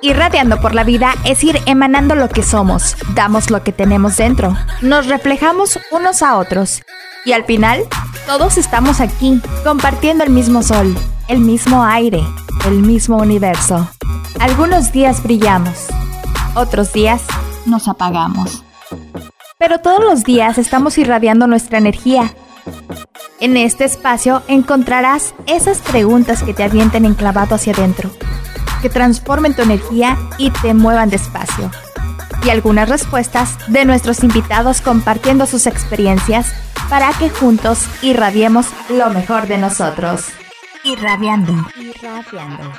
Irradiando por la vida es ir emanando lo que somos, damos lo que tenemos dentro, nos reflejamos unos a otros y al final todos estamos aquí compartiendo el mismo sol, el mismo aire, el mismo universo. Algunos días brillamos, otros días nos apagamos. Pero todos los días estamos irradiando nuestra energía. En este espacio encontrarás esas preguntas que te avienten enclavado hacia adentro que transformen tu energía y te muevan despacio. Y algunas respuestas de nuestros invitados compartiendo sus experiencias para que juntos irradiemos lo mejor de nosotros. Irradiando. Irradiando.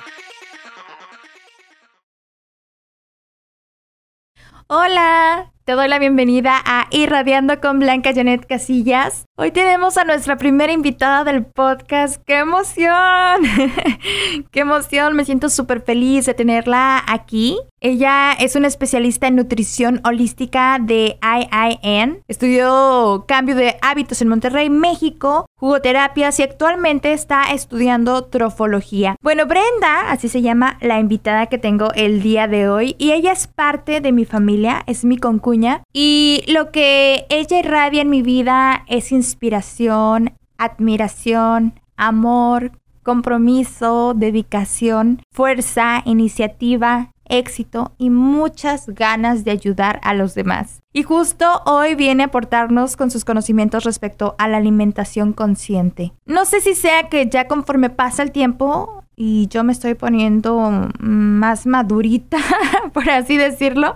Hola, te doy la bienvenida a Irradiando con Blanca Janet Casillas. Hoy tenemos a nuestra primera invitada del podcast. ¡Qué emoción! ¡Qué emoción! Me siento súper feliz de tenerla aquí. Ella es una especialista en nutrición holística de IIN. Estudió cambio de hábitos en Monterrey, México, jugoterapias y actualmente está estudiando trofología. Bueno, Brenda, así se llama la invitada que tengo el día de hoy, y ella es parte de mi familia, es mi concuña, y lo que ella irradia en mi vida es inspiración, admiración, amor, compromiso, dedicación, fuerza, iniciativa, éxito y muchas ganas de ayudar a los demás. Y justo hoy viene a aportarnos con sus conocimientos respecto a la alimentación consciente. No sé si sea que ya conforme pasa el tiempo y yo me estoy poniendo más madurita, por así decirlo.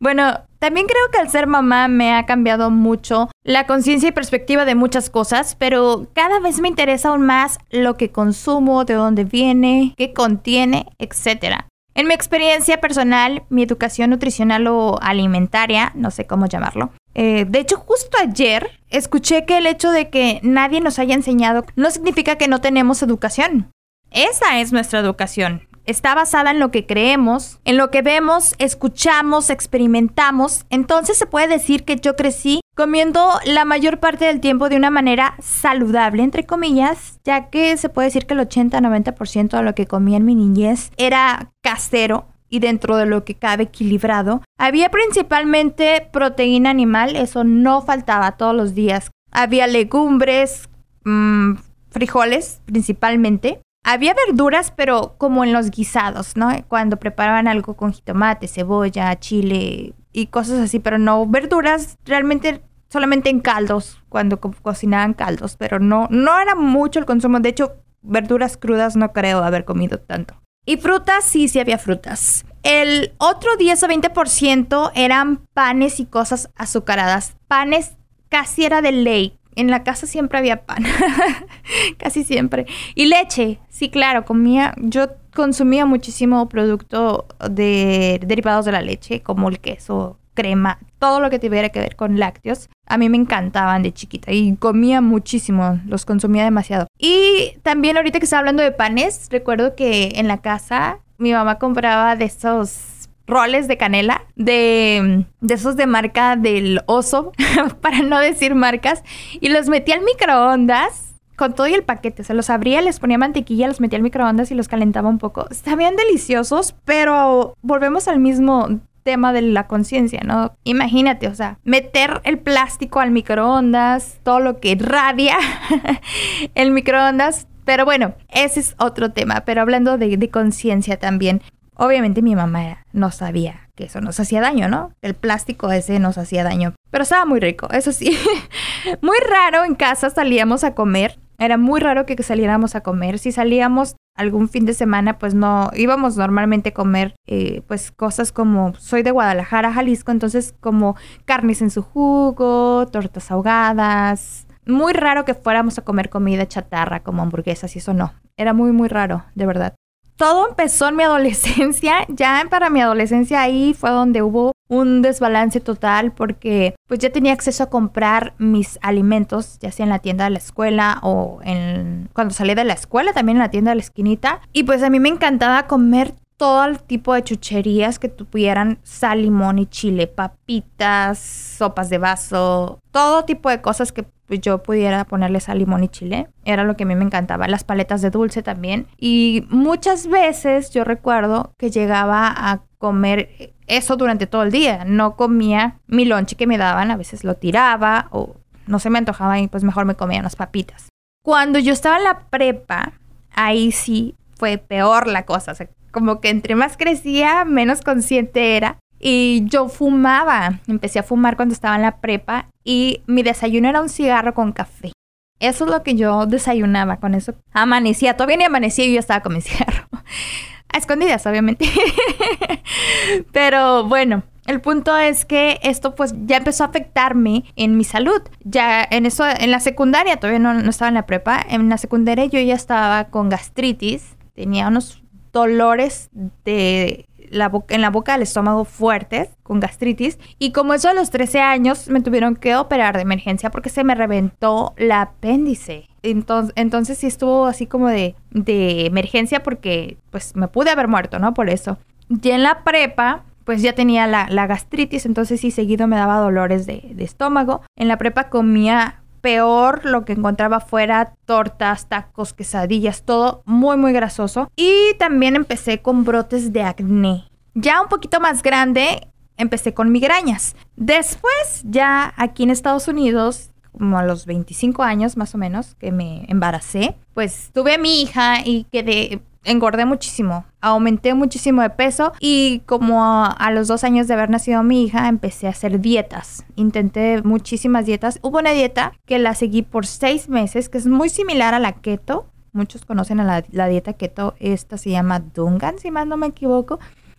Bueno, también creo que al ser mamá me ha cambiado mucho la conciencia y perspectiva de muchas cosas, pero cada vez me interesa aún más lo que consumo, de dónde viene, qué contiene, etc. En mi experiencia personal, mi educación nutricional o alimentaria, no sé cómo llamarlo, eh, de hecho, justo ayer escuché que el hecho de que nadie nos haya enseñado no significa que no tenemos educación. Esa es nuestra educación está basada en lo que creemos, en lo que vemos, escuchamos, experimentamos. Entonces se puede decir que yo crecí comiendo la mayor parte del tiempo de una manera saludable, entre comillas, ya que se puede decir que el 80-90% de lo que comía en mi niñez era casero y dentro de lo que cabe equilibrado. Había principalmente proteína animal, eso no faltaba todos los días. Había legumbres, mm, frijoles principalmente. Había verduras, pero como en los guisados, ¿no? Cuando preparaban algo con jitomate, cebolla, chile y cosas así, pero no verduras realmente solamente en caldos, cuando cocinaban caldos, pero no, no era mucho el consumo. De hecho, verduras crudas no creo haber comido tanto. Y frutas, sí, sí había frutas. El otro 10 o 20% eran panes y cosas azucaradas. Panes casi era de ley en la casa siempre había pan, casi siempre. Y leche, sí, claro, comía, yo consumía muchísimo producto de derivados de la leche, como el queso, crema, todo lo que tuviera que ver con lácteos. A mí me encantaban de chiquita y comía muchísimo, los consumía demasiado. Y también ahorita que estaba hablando de panes, recuerdo que en la casa mi mamá compraba de esos roles de canela de, de esos de marca del oso, para no decir marcas, y los metí al microondas con todo y el paquete. Se los abría, les ponía mantequilla, los metía al microondas y los calentaba un poco. Estaban deliciosos, pero volvemos al mismo tema de la conciencia, ¿no? Imagínate, o sea, meter el plástico al microondas, todo lo que radia el microondas. Pero bueno, ese es otro tema. Pero hablando de, de conciencia también, Obviamente mi mamá no sabía que eso nos hacía daño, ¿no? El plástico ese nos hacía daño. Pero estaba muy rico, eso sí. muy raro en casa salíamos a comer. Era muy raro que saliéramos a comer. Si salíamos algún fin de semana, pues no íbamos normalmente a comer, eh, pues cosas como soy de Guadalajara, Jalisco, entonces como carnes en su jugo, tortas ahogadas. Muy raro que fuéramos a comer comida chatarra como hamburguesas y eso no. Era muy, muy raro, de verdad todo empezó en mi adolescencia. Ya para mi adolescencia ahí fue donde hubo un desbalance total porque pues ya tenía acceso a comprar mis alimentos, ya sea en la tienda de la escuela o en cuando salí de la escuela también en la tienda de la esquinita. Y pues a mí me encantaba comer todo el tipo de chucherías que tuvieran sal, limón y chile, papitas, sopas de vaso, todo tipo de cosas que pues yo pudiera ponerle sal, limón y chile. Era lo que a mí me encantaba. Las paletas de dulce también. Y muchas veces yo recuerdo que llegaba a comer eso durante todo el día. No comía mi lonche que me daban, a veces lo tiraba o no se me antojaba y pues mejor me comía unas papitas. Cuando yo estaba en la prepa, ahí sí fue peor la cosa. O sea, como que entre más crecía, menos consciente era. Y yo fumaba, empecé a fumar cuando estaba en la prepa y mi desayuno era un cigarro con café. Eso es lo que yo desayunaba con eso. Amanecía, todavía ni amanecía y yo estaba con mi cigarro. A escondidas, obviamente. Pero bueno, el punto es que esto pues ya empezó a afectarme en mi salud. Ya en eso, en la secundaria, todavía no, no estaba en la prepa, en la secundaria yo ya estaba con gastritis, tenía unos dolores de la en la boca del estómago fuertes, con gastritis. Y como eso a los 13 años me tuvieron que operar de emergencia porque se me reventó la apéndice. Entonces, entonces sí estuvo así como de, de emergencia porque pues me pude haber muerto, ¿no? Por eso. Ya en la prepa, pues ya tenía la, la gastritis, entonces sí seguido me daba dolores de, de estómago. En la prepa comía peor lo que encontraba fuera, tortas, tacos, quesadillas, todo muy muy grasoso. Y también empecé con brotes de acné. Ya un poquito más grande, empecé con migrañas. Después, ya aquí en Estados Unidos, como a los 25 años más o menos, que me embaracé, pues tuve a mi hija y quedé engordé muchísimo, aumenté muchísimo de peso y como a, los dos años de haber nacido mi hija empecé a hacer dietas. Intenté muchísimas dietas. Hubo una dieta que la seguí por seis meses, que es muy similar a la keto. Muchos conocen a la, la dieta keto. Esta se llama Dungan, si más no me equivoco.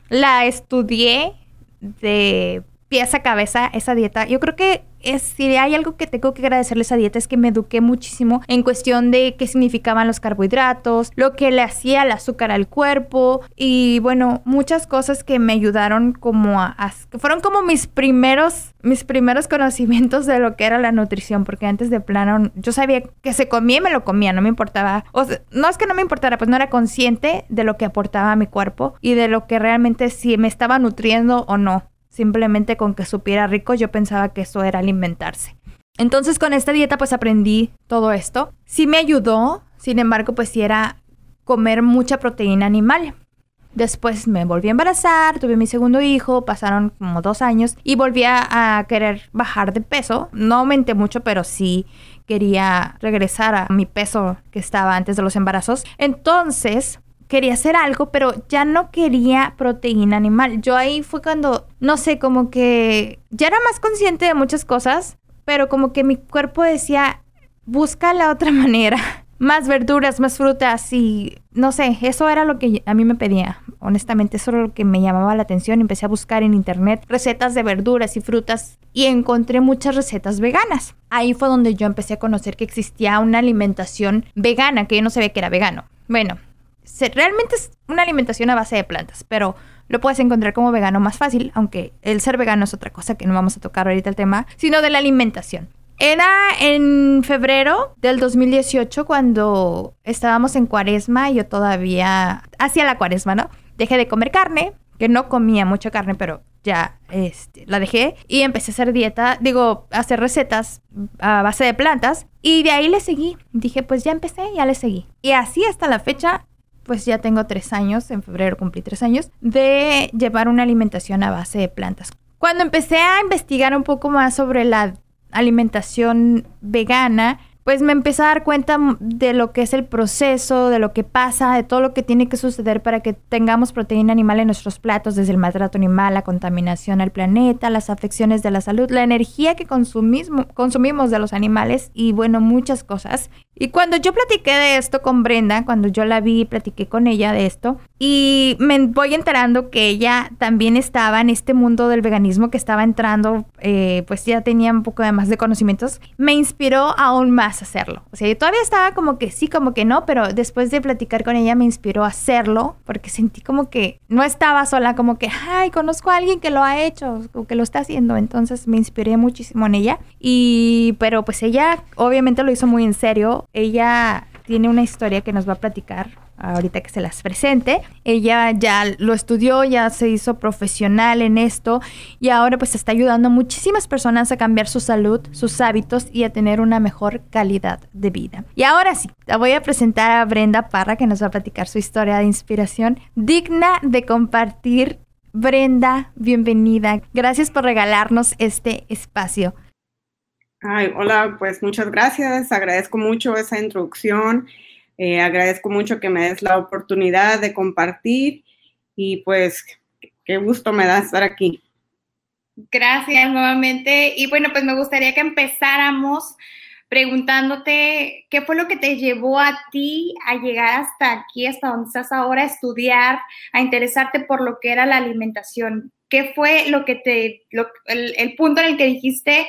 La estudié de pies a cabeza esa dieta. Yo creo que es, si hay algo que tengo que agradecerle a esa dieta es que me eduqué muchísimo en cuestión de qué significaban los carbohidratos, lo que le hacía el azúcar al cuerpo y bueno, muchas cosas que me ayudaron como a, fueron como mis primeros mis primeros conocimientos de lo que era la nutrición, porque antes de plano yo sabía que se comía y me lo comía, no me importaba, o no es que no me importara, pues no era consciente de lo que aportaba a mi cuerpo y de lo que realmente si me estaba nutriendo o no. Simplemente con que supiera rico yo pensaba que eso era alimentarse. Entonces con esta dieta pues aprendí todo esto. Sí me ayudó, sin embargo pues sí era comer mucha proteína animal. Después me volví a embarazar, tuve mi segundo hijo, pasaron como dos años y volví a, querer bajar de peso. No aumenté mucho, pero sí quería regresar a mi peso que estaba antes de los embarazos. Entonces quería hacer algo, pero ya no quería proteína animal. Yo ahí fue cuando, no sé, como que ya era más consciente de muchas cosas, pero como que mi cuerpo decía, busca la otra manera. Más verduras, más frutas y no sé, eso era lo que a mí me pedía. Honestamente, eso era lo que me llamaba la atención. Empecé a buscar en internet recetas de verduras y frutas y encontré muchas recetas veganas. Ahí fue donde yo empecé a conocer que existía una alimentación vegana, que yo no sabía que era vegano. Bueno, realmente es una alimentación a base de plantas, pero lo puedes encontrar como vegano más fácil, aunque el ser vegano es otra cosa que no vamos a tocar ahorita el tema, sino de la alimentación. Era en febrero del 2018 cuando estábamos en cuaresma y yo todavía hacía la cuaresma, ¿no? Dejé de comer carne, que no comía mucha carne, pero ya este, la dejé y empecé a hacer dieta, digo, a hacer recetas a base de plantas y de ahí le seguí. Dije, pues ya empecé, ya le seguí. Y así hasta la fecha pues ya tengo tres años, en febrero cumplí tres años, de llevar una alimentación a base de plantas. Cuando empecé a investigar un poco más sobre la alimentación vegana, pues me empecé a dar cuenta de lo que es el proceso, de lo que pasa, de todo lo que tiene que suceder para que tengamos proteína animal en nuestros platos, desde el maltrato animal, la contaminación al planeta, las afecciones de la salud, la energía que consumimos, de los animales y bueno, muchas cosas. Y cuando yo platiqué de esto con Brenda, cuando yo la vi, platiqué con ella de esto, y me voy enterando que ella también estaba en este mundo del veganismo, que estaba entrando, eh, pues ya tenía un poco de más de conocimientos, me inspiró aún más hacerlo. O sea, yo todavía estaba como que sí, como que no, pero después de platicar con ella me inspiró a hacerlo, porque sentí como que no estaba sola, como que, ay, conozco a alguien que lo ha hecho o que lo está haciendo, entonces me inspiré muchísimo en ella. Y, pero pues ella obviamente lo hizo muy en serio ella tiene una historia que nos va a platicar ahorita que se las presente. Ella ya lo estudió, ya se hizo profesional en esto y ahora pues está ayudando a muchísimas personas a cambiar su salud, sus hábitos y a tener una mejor calidad de vida. Y ahora sí, la voy a presentar a Brenda Parra que nos va a platicar su historia de inspiración digna de compartir. Brenda, bienvenida. Gracias por regalarnos este espacio. Ay, hola, pues muchas gracias. Agradezco mucho esa introducción eh, agradezco mucho que me des la oportunidad de compartir y pues qué gusto me da estar aquí. Gracias nuevamente. Y bueno, pues me gustaría que empezáramos preguntándote qué fue lo que te llevó a ti a llegar hasta aquí, hasta donde estás ahora, a estudiar, a interesarte por lo que era la alimentación. ¿Qué fue lo que te, el, el punto en el que dijiste,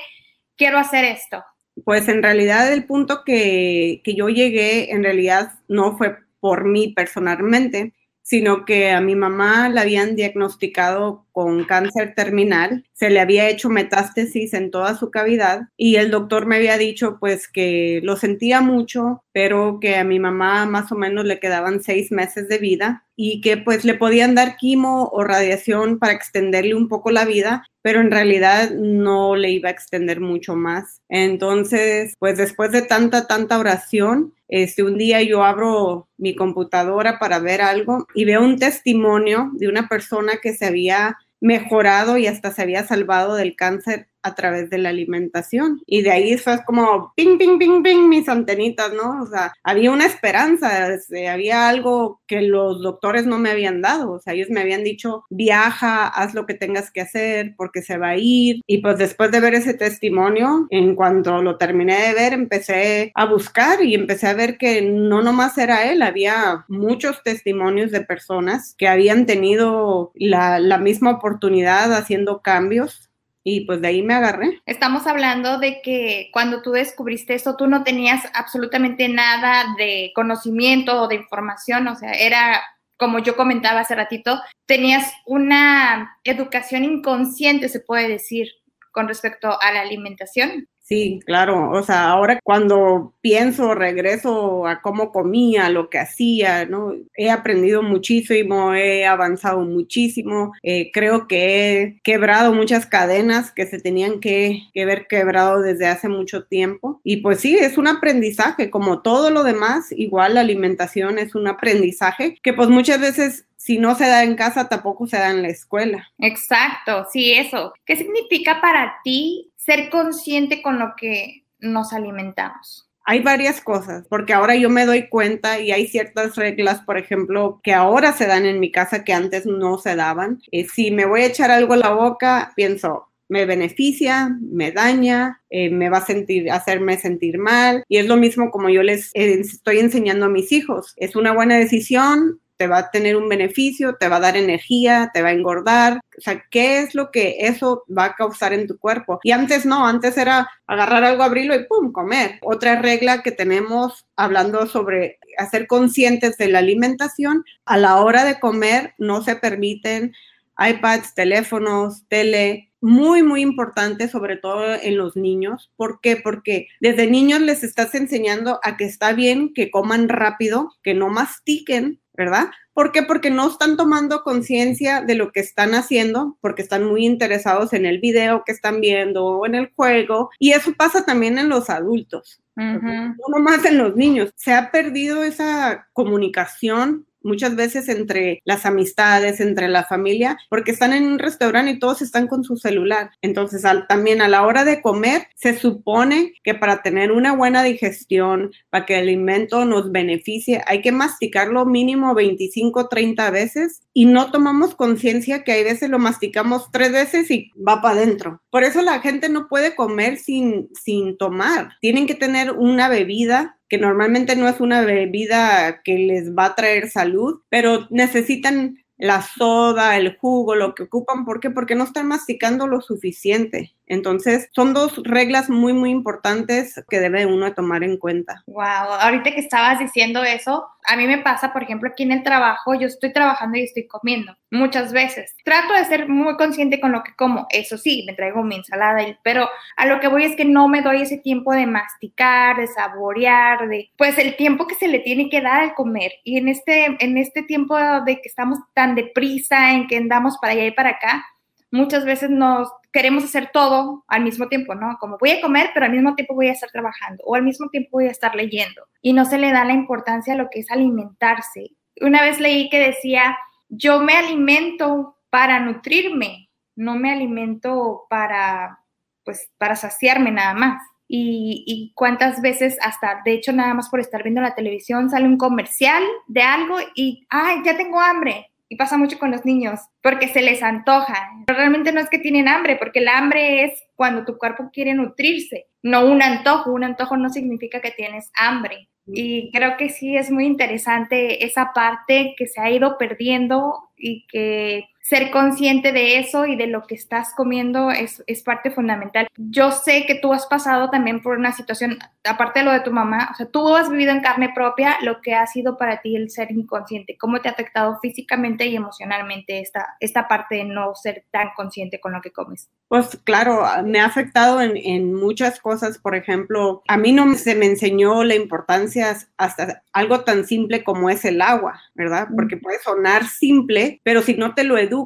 quiero hacer esto? Pues en realidad el punto que, que yo llegué, en realidad no fue por mí personalmente, sino que a mi mamá la habían diagnosticado con cáncer terminal, se le había hecho metástasis en toda su cavidad y el doctor me había dicho pues que lo sentía mucho, pero que a mi mamá más o menos le quedaban seis meses de vida y que pues le podían dar quimo o radiación para extenderle un poco la vida, pero en realidad no le iba a extender mucho más. Entonces, pues después de tanta, tanta oración, este, un día yo abro mi computadora para ver algo y veo un testimonio de una persona que se había mejorado y hasta se había salvado del cáncer a través de la alimentación. Y de ahí fue como ping, ping, ping, ping, mis antenitas, ¿no? O sea, había una esperanza, este, había algo que los doctores no me habían dado. O sea, ellos me habían dicho, viaja, haz lo que tengas que hacer porque se va a ir. Y pues después de ver ese testimonio, en cuanto lo terminé de ver, empecé a buscar y empecé a ver que no nomás era él, había muchos testimonios de personas que habían tenido la, la misma oportunidad haciendo cambios y pues de ahí me agarré. Estamos hablando de que cuando tú descubriste esto, tú no tenías absolutamente nada de conocimiento o de información, o sea, era como yo comentaba hace ratito, tenías una educación inconsciente, se puede decir, con respecto a la alimentación. Sí, claro. O sea, ahora cuando pienso, regreso a cómo comía, lo que hacía, ¿no? He aprendido muchísimo, he avanzado muchísimo. Eh, creo que he quebrado muchas cadenas que se tenían que, que ver quebrado desde hace mucho tiempo. Y pues sí, es un aprendizaje, como todo lo demás, igual la alimentación es un aprendizaje que pues muchas veces si no se da en casa, tampoco se da en la escuela. Exacto, sí, eso. ¿Qué significa para ti ser consciente con lo que nos alimentamos? Hay varias cosas, porque ahora yo me doy cuenta y hay ciertas reglas, por ejemplo, que ahora se dan en mi casa que antes no se daban. Eh, si me voy a echar algo a la boca, pienso, me beneficia, me daña, eh, me va a sentir, hacerme sentir mal. Y es lo mismo como yo les eh, estoy enseñando a mis hijos. Es una buena decisión, te va a tener un beneficio, te va a dar energía, te va a engordar. O sea, ¿qué es lo que eso va a causar en tu cuerpo? Y antes no, antes era agarrar algo, abrirlo y ¡pum! comer. Otra regla que tenemos hablando sobre hacer conscientes de la alimentación, a la hora de comer no se permiten iPads, teléfonos, tele, muy, muy importante, sobre todo en los niños. ¿Por qué? Porque desde niños les estás enseñando a que está bien que coman rápido, que no mastiquen, ¿verdad? ¿Por qué? Porque no están tomando conciencia de lo que están haciendo, porque están muy interesados en el video que están viendo o en el juego. Y eso pasa también en los adultos, no más en los niños. Se ha perdido esa comunicación muchas veces entre las amistades, entre la familia, porque están en un restaurante y todos están con su celular. Entonces, también a la hora de comer, se supone que para tener una buena digestión, para que el alimento nos beneficie, hay que masticarlo mínimo 25, 30 veces y no tomamos conciencia que hay veces lo masticamos tres veces y va para adentro. Por eso la gente no puede comer sin, sin tomar. Tienen que tener una bebida que normalmente no es una bebida que les va a traer salud, pero necesitan la soda, el jugo, lo que ocupan. ¿Por qué? Porque no están masticando lo suficiente. Entonces, son dos reglas muy, muy importantes que debe uno tomar en cuenta. Wow, ahorita que estabas diciendo eso, a mí me pasa, por ejemplo, aquí en el trabajo, yo estoy trabajando y estoy comiendo muchas veces. Trato de ser muy consciente con lo que como, eso sí, me traigo mi ensalada, pero a lo que voy es que no me doy ese tiempo de masticar, de saborear, de pues el tiempo que se le tiene que dar al comer. Y en este, en este tiempo de que estamos tan deprisa, en que andamos para allá y para acá, muchas veces nos queremos hacer todo al mismo tiempo, ¿no? Como voy a comer, pero al mismo tiempo voy a estar trabajando o al mismo tiempo voy a estar leyendo. Y no se le da la importancia a lo que es alimentarse. Una vez leí que decía, yo me alimento para nutrirme, no me alimento para, pues, para saciarme nada más. Y, y, cuántas veces hasta, de hecho, nada más por estar viendo la televisión, sale un comercial de algo y, ay, ya tengo hambre, y pasa mucho con los niños, porque se les antoja. Pero realmente no es que tienen hambre, porque el hambre es cuando tu cuerpo quiere nutrirse, no un antojo. Un antojo no significa que tienes hambre. Y creo que sí es muy interesante esa parte que se ha ido perdiendo y que ser consciente de eso y de lo que estás comiendo es, es, parte fundamental. Yo sé que tú has pasado también por una situación, aparte de lo de tu mamá, o sea, tú has vivido en carne propia lo que ha sido para ti el ser inconsciente. ¿Cómo te ha afectado físicamente y emocionalmente esta, esta parte de no ser tan consciente con lo que comes? Pues claro, me ha afectado en, en muchas cosas. Por ejemplo, a mí no se me enseñó la importancia hasta algo tan simple como es el agua, ¿verdad? Porque puede sonar simple, pero si no te lo educas,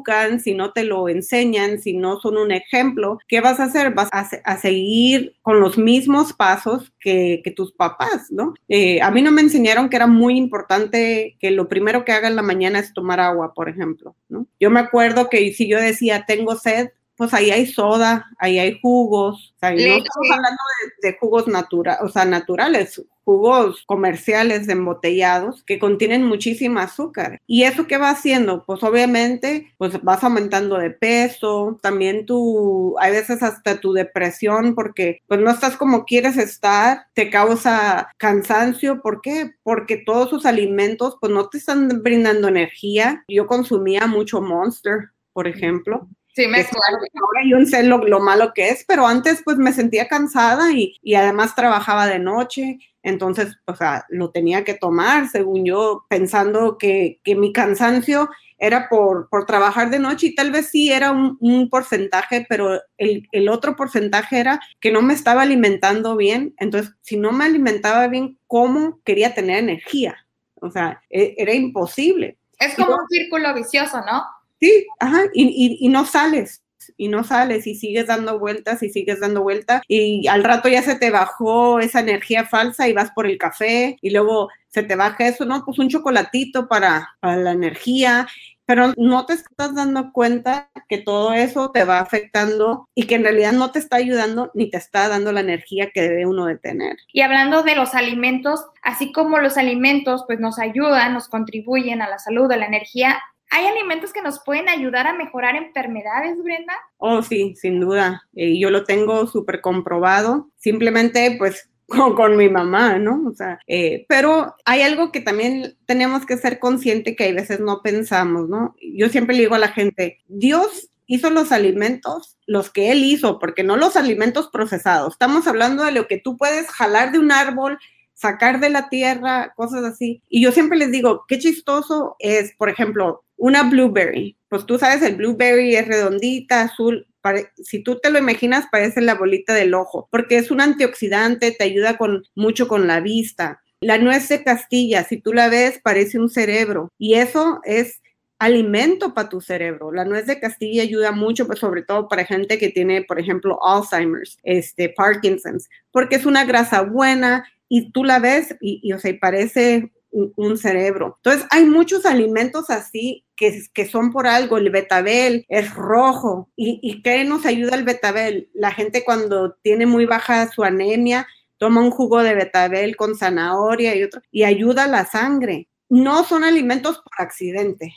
si no te lo enseñan, si no son un ejemplo, ¿qué vas a hacer? Vas a, seguir con los mismos pasos que, tus papás, ¿no? Eh, a mí no me enseñaron que era muy importante que lo primero que haga en la mañana es tomar agua, por ejemplo, ¿no? Yo me acuerdo que si yo decía, tengo sed, pues ahí hay soda, ahí hay jugos, o sea, no estamos hablando de, jugos naturales, o sea, naturales, jugos comerciales embotellados que contienen muchísima azúcar. ¿Y eso qué va haciendo? Pues obviamente, pues vas aumentando de peso, también tú, hay veces hasta tu depresión porque pues no estás como quieres estar, te causa cansancio, ¿por qué? Porque todos sus alimentos pues no te están brindando energía. Yo consumía mucho Monster, por ejemplo, Sí, me acuerdo. Ahora yo sé lo, lo, malo que es, pero antes pues me sentía cansada y, y, además trabajaba de noche, entonces, o sea, lo tenía que tomar, según yo, pensando que, que mi cansancio era por, por, trabajar de noche y tal vez sí era un, un porcentaje, pero el, el, otro porcentaje era que no me estaba alimentando bien, entonces si no me alimentaba bien, ¿cómo quería tener energía? O sea, e, era imposible. Es como un círculo vicioso, ¿no? Sí, ajá, y, y, no sales, y no sales y sigues dando vueltas y sigues dando vueltas y al rato ya se te bajó esa energía falsa y vas por el café y luego se te baja eso, ¿no? Pues un chocolatito para, para la energía pero no te estás dando cuenta que todo eso te va afectando y que en realidad no te está ayudando ni te está dando la energía que debe uno de tener. Y hablando de los alimentos, así como los alimentos pues nos ayudan, nos contribuyen a la salud, a la energía, ¿Hay alimentos que nos pueden ayudar a mejorar enfermedades, Brenda? Oh, sí, sin duda. Eh, yo lo tengo súper comprobado. Simplemente, pues, con, mi mamá, ¿no? O sea, eh, pero hay algo que también tenemos que ser consciente que hay veces no pensamos, ¿no? Yo siempre le digo a la gente, Dios hizo los alimentos, los que Él hizo, porque no los alimentos procesados. Estamos hablando de lo que tú puedes jalar de un árbol sacar de la tierra, cosas así. Y yo siempre les digo, qué chistoso es, por ejemplo, una blueberry. Pues tú sabes, el blueberry es redondita, azul. Si tú te lo imaginas, parece la bolita del ojo, porque es un antioxidante, te ayuda con, mucho con la vista. La nuez de Castilla, si tú la ves, parece un cerebro. Y eso es alimento para tu cerebro. La nuez de Castilla ayuda mucho, pues sobre todo para gente que tiene, por ejemplo, Alzheimer's, este, Parkinson's, porque es una grasa buena y tú la ves y, o sea, parece un, cerebro. Entonces, hay muchos alimentos así que, que, son por algo. El betabel es rojo. ¿Y, ¿Y qué nos ayuda el betabel? La gente cuando tiene muy baja su anemia, toma un jugo de betabel con zanahoria y otro, y ayuda a la sangre. No son alimentos por accidente.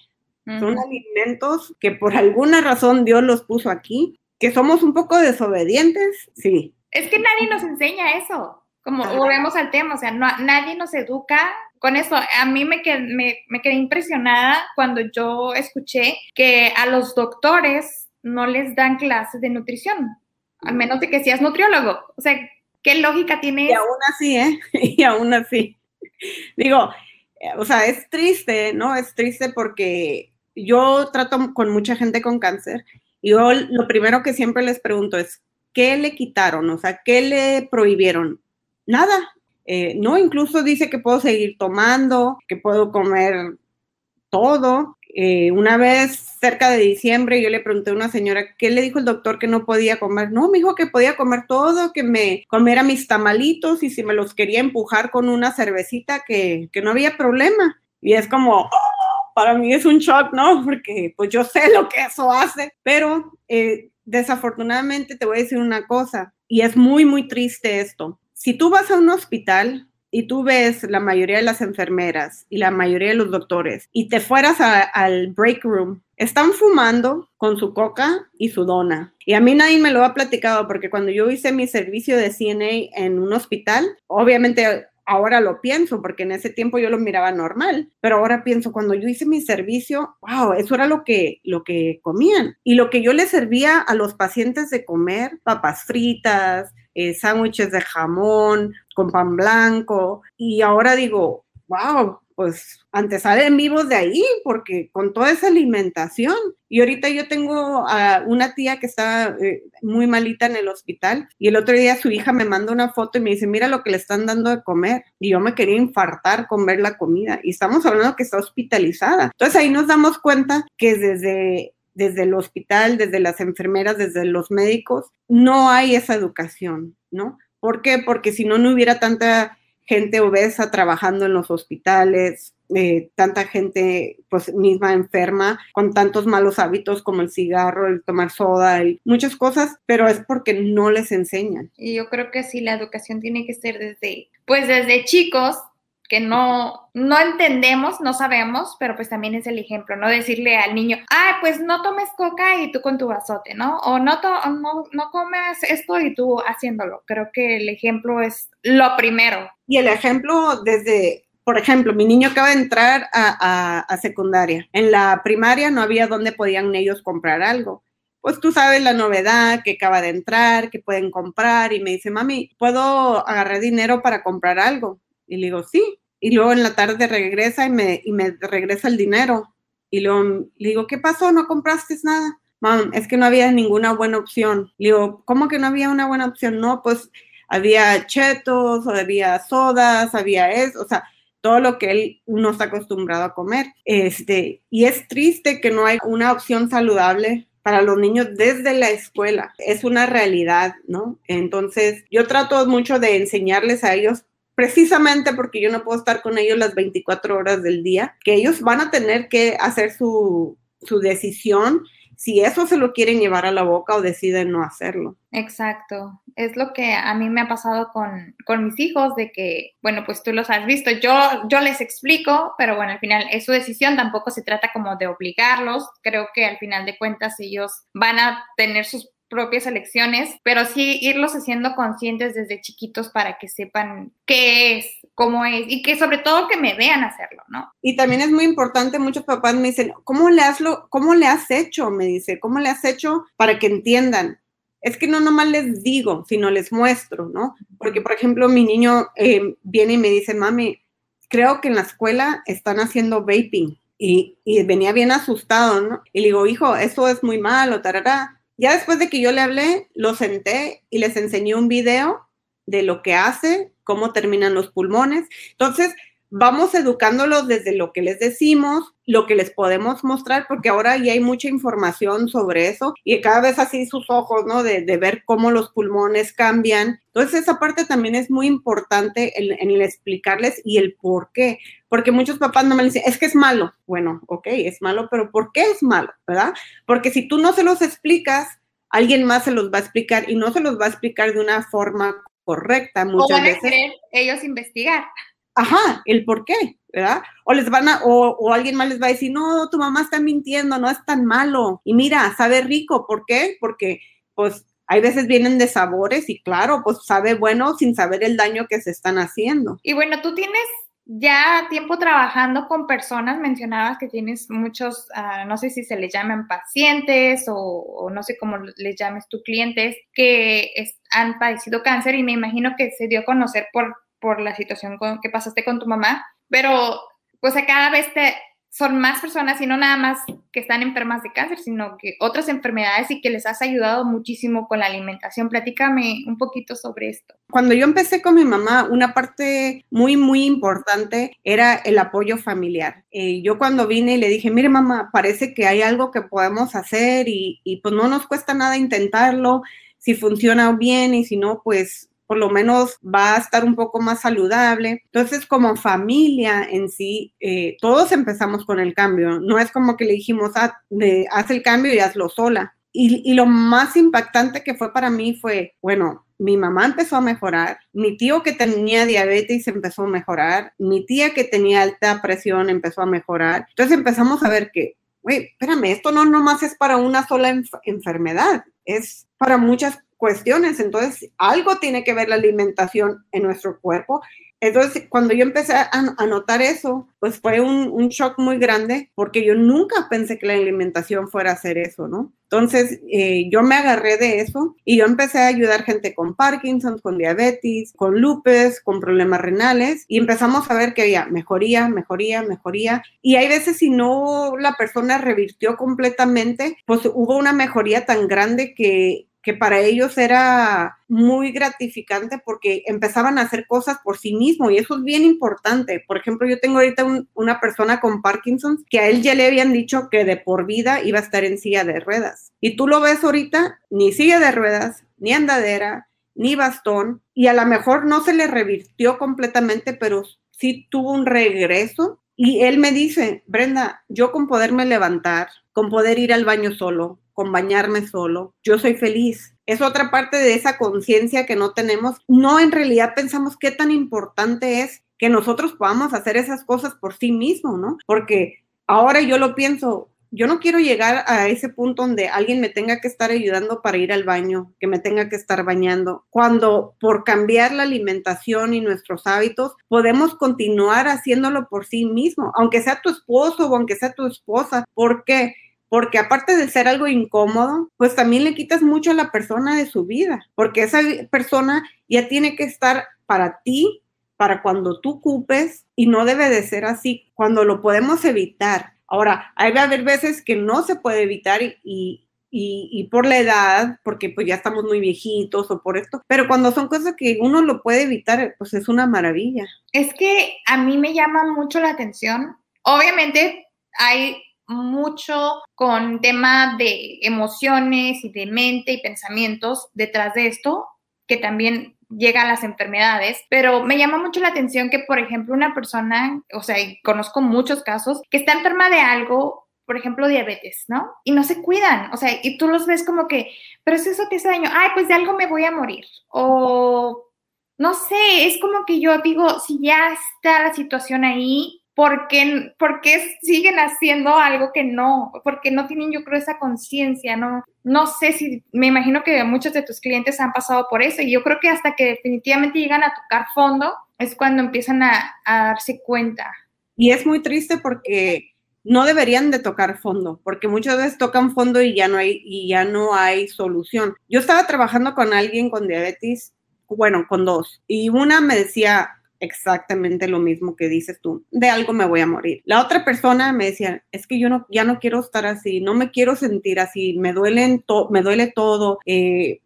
Son alimentos que por alguna razón Dios los puso aquí, que somos un poco desobedientes, sí. Es que nadie nos enseña eso. Como volvemos al tema, o sea, no, nadie nos educa con eso. A mí me quedé, me, me quedé impresionada cuando yo escuché que a los doctores no les dan clases de nutrición. al menos de que seas nutriólogo. O sea, ¿qué lógica tiene? Y aún así, ¿eh? Y aún así. Digo, eh, o sea, es triste, ¿no? Es triste porque yo trato con mucha gente con cáncer y yo lo primero que siempre les pregunto es, ¿qué le quitaron? O sea, ¿qué le prohibieron? Nada. Eh, no, incluso dice que puedo seguir tomando, que puedo comer todo. Eh, una vez cerca de diciembre yo le pregunté a una señora, ¿qué le dijo el doctor que no podía comer? No, me dijo que podía comer todo, que me comiera mis tamalitos y si me los quería empujar con una cervecita, que, que no había problema. Y es como, oh, para mí es un shock, ¿no? Porque pues yo sé lo que eso hace, pero eh, desafortunadamente te voy a decir una cosa, y es muy, muy triste esto. Si tú vas a un hospital y tú ves la mayoría de las enfermeras y la mayoría de los doctores y te fueras al break room, están fumando con su coca y su dona. Y a mí nadie me lo ha platicado porque cuando yo hice mi servicio de CNA en un hospital, obviamente ahora lo pienso, porque en ese tiempo yo lo miraba normal, pero ahora pienso, cuando yo hice mi servicio, wow, eso era lo que, lo que comían. Y lo que yo les servía a los pacientes de comer, papas fritas, eh, sándwiches de jamón con pan blanco, y ahora digo, wow, pues antes salen vivos de ahí, porque con toda esa alimentación. Y ahorita yo tengo a una tía que está eh, muy malita en el hospital y el otro día su hija me manda una foto y me dice, mira lo que le están dando de comer. Y yo me quería infartar con ver la comida. Y estamos hablando que está hospitalizada. Entonces ahí nos damos cuenta que desde desde el hospital, desde las enfermeras, desde los médicos, no hay esa educación, ¿no? ¿Por qué? Porque si no, no hubiera tanta gente obesa trabajando en los hospitales, eh, tanta gente pues misma enferma con tantos malos hábitos como el cigarro, el tomar soda y muchas cosas, pero es porque no les enseñan. Y yo creo que sí, la educación tiene que ser desde, pues desde chicos, que no, no entendemos, no sabemos, pero pues también es el ejemplo, ¿no? Decirle al niño, ah, pues no tomes coca y tú con tu vasote, ¿no? O no, no, no comes esto y tú haciéndolo. Creo que el ejemplo es lo primero. Y el ejemplo desde, por ejemplo, mi niño acaba de entrar a, a, secundaria. En la primaria no había donde podían ellos comprar algo pues tú sabes la novedad que acaba de entrar, que pueden comprar y me dice, mami, ¿puedo agarrar dinero para comprar algo? Y le digo, sí. Y luego en la tarde regresa y me, y me regresa el dinero. Y luego le digo, ¿qué pasó? ¿No compraste nada? Mam, es que no había ninguna buena opción. Le digo, ¿cómo que no había una buena opción? No, pues había chetos, había sodas, había eso, o sea, todo lo que él no está acostumbrado a comer. Este, y es triste que no hay una opción saludable para los niños desde la escuela. Es una realidad, ¿no? Entonces, yo trato mucho de enseñarles a ellos precisamente porque yo no puedo estar con ellos las 24 horas del día, que ellos van a tener que hacer su, su decisión si eso se lo quieren llevar a la boca o deciden no hacerlo. Exacto. Es lo que a mí me ha pasado con, con, mis hijos, de que, bueno, pues tú los has visto, yo, yo les explico, pero bueno, al final es su decisión, tampoco se trata como de obligarlos, creo que al final de cuentas ellos van a tener sus propias elecciones, pero sí irlos haciendo conscientes desde chiquitos para que sepan qué es, cómo es y que sobre todo que me vean hacerlo, ¿no? Y también es muy importante, muchos papás me dicen, ¿cómo le has, lo, cómo le has hecho? Me dice, ¿cómo le has hecho para que entiendan? Es que no nomás les digo, sino les muestro, ¿no? Porque, por ejemplo, mi niño eh, viene y me dice, mami, creo que en la escuela están haciendo vaping. Y, venía bien asustado, ¿no? Y le digo, hijo, eso es muy malo, tarará ya después de que yo le hablé, lo senté y les enseñé un video de lo que hace, cómo terminan los pulmones. Entonces, vamos educándolos desde lo que les decimos, lo que les podemos mostrar, porque ahora ya hay mucha información sobre eso y cada vez así sus ojos, ¿no? De, ver cómo los pulmones cambian. Entonces, esa parte también es muy importante en, en, explicarles y el por qué. Porque muchos papás no me dicen, es que es malo. Bueno, ok, es malo, pero ¿por qué es malo? ¿Verdad? Porque si tú no se los explicas, alguien más se los va a explicar y no se los va a explicar de una forma correcta muchas o van veces. ellos investigar ajá, el por qué, ¿verdad? O les van a, o, alguien más les va a decir, no, tu mamá está mintiendo, no es tan malo. Y mira, sabe rico, ¿por qué? Porque, pues, hay veces vienen de sabores y claro, pues sabe bueno sin saber el daño que se están haciendo. Y bueno, tú tienes ya tiempo trabajando con personas, mencionabas que tienes muchos, ah, no sé si se les llaman pacientes o, no sé cómo les llames tú clientes, que han padecido cáncer y me imagino que se dio a conocer por, por la situación que pasaste con tu mamá, pero pues a cada vez te, son más personas y no nada más que están enfermas de cáncer, sino que otras enfermedades y que les has ayudado muchísimo con la alimentación. Platícame un poquito sobre esto. Cuando yo empecé con mi mamá, una parte muy, muy importante era el apoyo familiar. Eh, yo cuando vine y le dije, mire mamá, parece que hay algo que podemos hacer y, y pues no nos cuesta nada intentarlo. Si funciona bien y si no, pues por lo menos va a estar un poco más saludable. Entonces, como familia en sí, eh, todos empezamos con el cambio. No es como que le dijimos, ah, haz el cambio y hazlo sola. Y, y, lo más impactante que fue para mí fue, bueno, mi mamá empezó a mejorar, mi tío que tenía diabetes empezó a mejorar, mi tía que tenía alta presión empezó a mejorar. Entonces empezamos a ver que, güey, espérame, esto no nomás es para una sola enfermedad, es para muchas cuestiones. Entonces, algo tiene que ver la alimentación en nuestro cuerpo. Entonces, cuando yo empecé a, notar eso, pues fue un, shock muy grande porque yo nunca pensé que la alimentación fuera a hacer eso, ¿no? Entonces, eh, yo me agarré de eso y yo empecé a ayudar gente con Parkinson, con diabetes, con lupus, con problemas renales y empezamos a ver que había mejoría, mejoría, mejoría. Y hay veces si no la persona revirtió completamente, pues hubo una mejoría tan grande que que para ellos era muy gratificante porque empezaban a hacer cosas por sí mismos y eso es bien importante. Por ejemplo, yo tengo ahorita una persona con Parkinson que a él ya le habían dicho que de por vida iba a estar en silla de ruedas. Y tú lo ves ahorita, ni silla de ruedas, ni andadera, ni bastón, y a lo mejor no se le revirtió completamente, pero sí tuvo un regreso. Y él me dice, Brenda, yo con poderme levantar, con poder ir al baño solo, con bañarme solo. Yo soy feliz. Es otra parte de esa conciencia que no tenemos. No en realidad pensamos qué tan importante es que nosotros podamos hacer esas cosas por sí mismos, ¿no? Porque ahora yo lo pienso, yo no quiero llegar a ese punto donde alguien me tenga que estar ayudando para ir al baño, que me tenga que estar bañando, cuando por cambiar la alimentación y nuestros hábitos podemos continuar haciéndolo por sí mismo, aunque sea tu esposo o aunque sea tu esposa. ¿Por qué? Porque aparte de ser algo incómodo, pues también le quitas mucho a la persona de su vida, porque esa persona ya tiene que estar para ti, para cuando tú ocupes, y no debe de ser así, cuando lo podemos evitar. Ahora, hay a haber veces que no se puede evitar y, y, por la edad, porque pues ya estamos muy viejitos o por esto, pero cuando son cosas que uno lo puede evitar, pues es una maravilla. Es que a mí me llama mucho la atención. Obviamente hay mucho con tema de emociones y de mente y pensamientos detrás de esto, que también llega a las enfermedades, pero me llama mucho la atención que, por ejemplo, una persona, o sea, conozco muchos casos, que está enferma de algo, por ejemplo, diabetes, ¿no? Y no se cuidan, o sea, y tú los ves como que, pero es eso que hace daño, ay, pues de algo me voy a morir, o no sé, es como que yo digo, si ya está la situación ahí, ¿por qué, siguen haciendo algo que no? Porque no tienen, yo creo, esa conciencia, ¿no? No sé si, me imagino que muchos de tus clientes han pasado por eso y yo creo que hasta que definitivamente llegan a tocar fondo es cuando empiezan a, darse cuenta. Y es muy triste porque no deberían de tocar fondo, porque muchas veces tocan fondo y ya no hay, y ya no hay solución. Yo estaba trabajando con alguien con diabetes, bueno, con dos, y una me decía, exactamente lo mismo que dices tú, de algo me voy a morir. La otra persona me decía, es que yo no, ya no quiero estar así, no me quiero sentir así, me, duelen me duele todo, eh,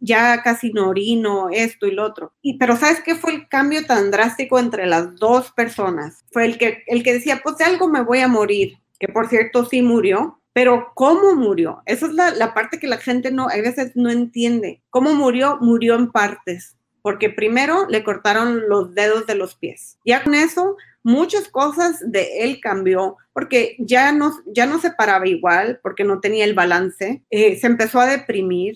ya casi no orino, esto y lo otro. Y, pero ¿sabes qué fue el cambio tan drástico entre las dos personas? Fue el que, el que decía, pues de algo me voy a morir, que por cierto sí murió, pero ¿cómo murió? Esa es la, la, parte que la gente no, a veces no entiende. ¿Cómo murió? Murió en partes porque primero le cortaron los dedos de los pies. Ya con eso, muchas cosas de él cambió, porque ya no, ya no se paraba igual, porque no tenía el balance, eh, se empezó a deprimir,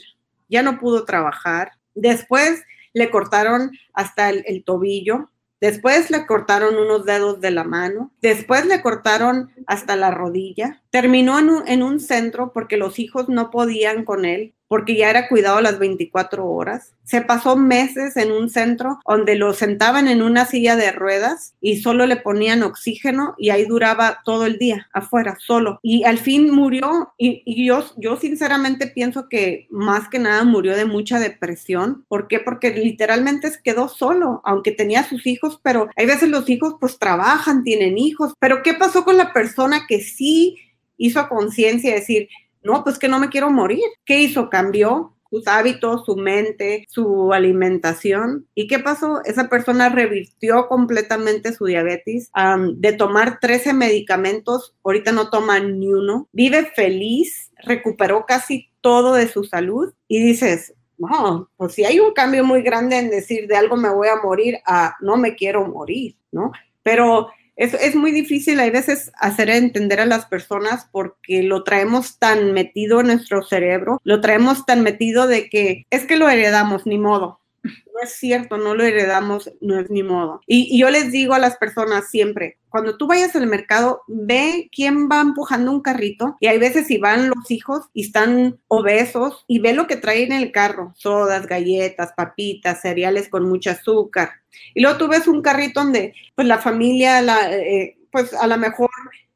ya no pudo trabajar. Después le cortaron hasta el, tobillo, Después le cortaron unos dedos de la mano. Después le cortaron hasta la rodilla. Terminó en un, en un, centro porque los hijos no podían con él porque ya era cuidado las 24 horas. Se pasó meses en un centro donde lo sentaban en una silla de ruedas y solo le ponían oxígeno y ahí duraba todo el día afuera, solo. Y al fin murió y, yo, sinceramente pienso que más que nada murió de mucha depresión. ¿Por qué? Porque literalmente quedó solo, aunque tenía sus hijos, pero hay veces los hijos pues trabajan, tienen hijos. Pero ¿qué pasó con la persona que sí hizo conciencia de decir, no, pues que no me quiero morir. ¿Qué hizo? Cambió sus hábitos, su mente, su alimentación. ¿Y qué pasó? Esa persona revirtió completamente su diabetes. de tomar 13 medicamentos, ahorita no toma ni uno. Vive feliz, recuperó casi todo de su salud y dices, no, pues si hay un cambio muy grande en decir de algo me voy a morir a no me quiero morir, ¿no? Pero es, muy difícil a veces hacer entender a las personas porque lo traemos tan metido en nuestro cerebro, lo traemos tan metido de que es que lo heredamos, ni modo. No es cierto, no lo heredamos, no es ni modo. Y, yo les digo a las personas siempre, cuando tú vayas al mercado, ve quién va empujando un carrito y hay veces si van los hijos y están obesos y ve lo que traen en el carro, sodas, galletas, papitas, cereales con mucho azúcar. Y luego tú ves un carrito donde pues la familia, la, eh, pues a lo mejor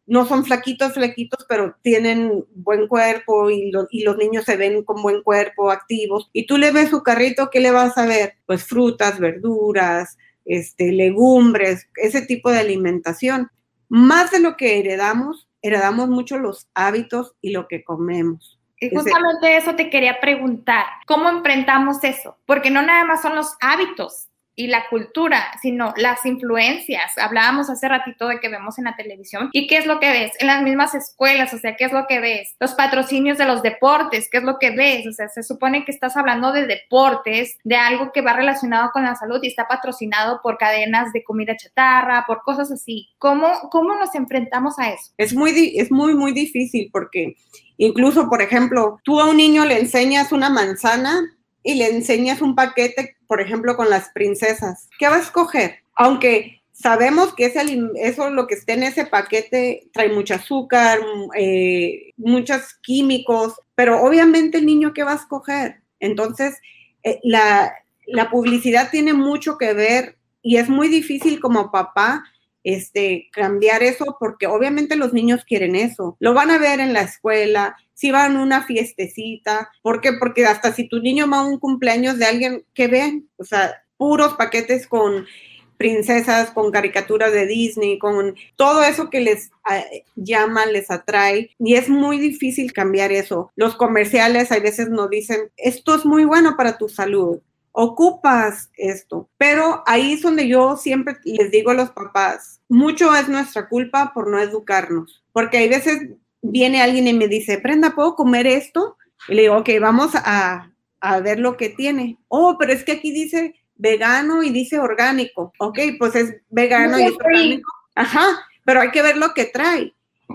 no son flaquitos, flaquitos, pero tienen buen cuerpo y, y, los niños se ven con buen cuerpo, activos. Y tú le ves su carrito, ¿qué le vas a ver? Pues frutas, verduras, este, legumbres, ese tipo de alimentación. Más de lo que heredamos, heredamos mucho los hábitos y lo que comemos. Y justamente eso te quería preguntar, ¿cómo enfrentamos eso? Porque no nada más son los hábitos, y la cultura, sino las influencias. Hablábamos hace ratito de que vemos en la televisión. ¿Y qué es lo que ves? En las mismas escuelas, o sea, ¿qué es lo que ves? Los patrocinios de los deportes, ¿qué es lo que ves? O sea, se supone que estás hablando de deportes, de algo que va relacionado con la salud y está patrocinado por cadenas de comida chatarra, por cosas así. ¿Cómo, cómo nos enfrentamos a eso? Es muy, es muy, muy difícil porque incluso, por ejemplo, tú a un niño le enseñas una manzana y le enseñas un paquete, por ejemplo, con las princesas, ¿qué va a escoger? Aunque sabemos que eso, lo que esté en ese paquete, trae mucho azúcar, eh, muchos químicos, pero obviamente el niño, ¿qué va a escoger? Entonces, eh, la publicidad tiene mucho que ver y es muy difícil como papá este, cambiar eso porque obviamente los niños quieren eso. Lo van a ver en la escuela, si van a una fiestecita, ¿por qué? Porque hasta si tu niño va a un cumpleaños de alguien que ven, o sea, puros paquetes con princesas, con caricaturas de Disney, con todo eso que les eh, llama, les atrae. Y es muy difícil cambiar eso. Los comerciales a veces nos dicen, esto es muy bueno para tu salud ocupas esto. Pero ahí es donde yo siempre les digo a los papás, mucho es nuestra culpa por no educarnos, porque hay veces viene alguien y me dice, Prenda, ¿puedo comer esto? Y le digo, ok, vamos a, ver lo que tiene. Oh, pero es que aquí dice vegano y dice orgánico. Ok, pues es vegano y es orgánico. Ajá, pero hay que ver lo que trae.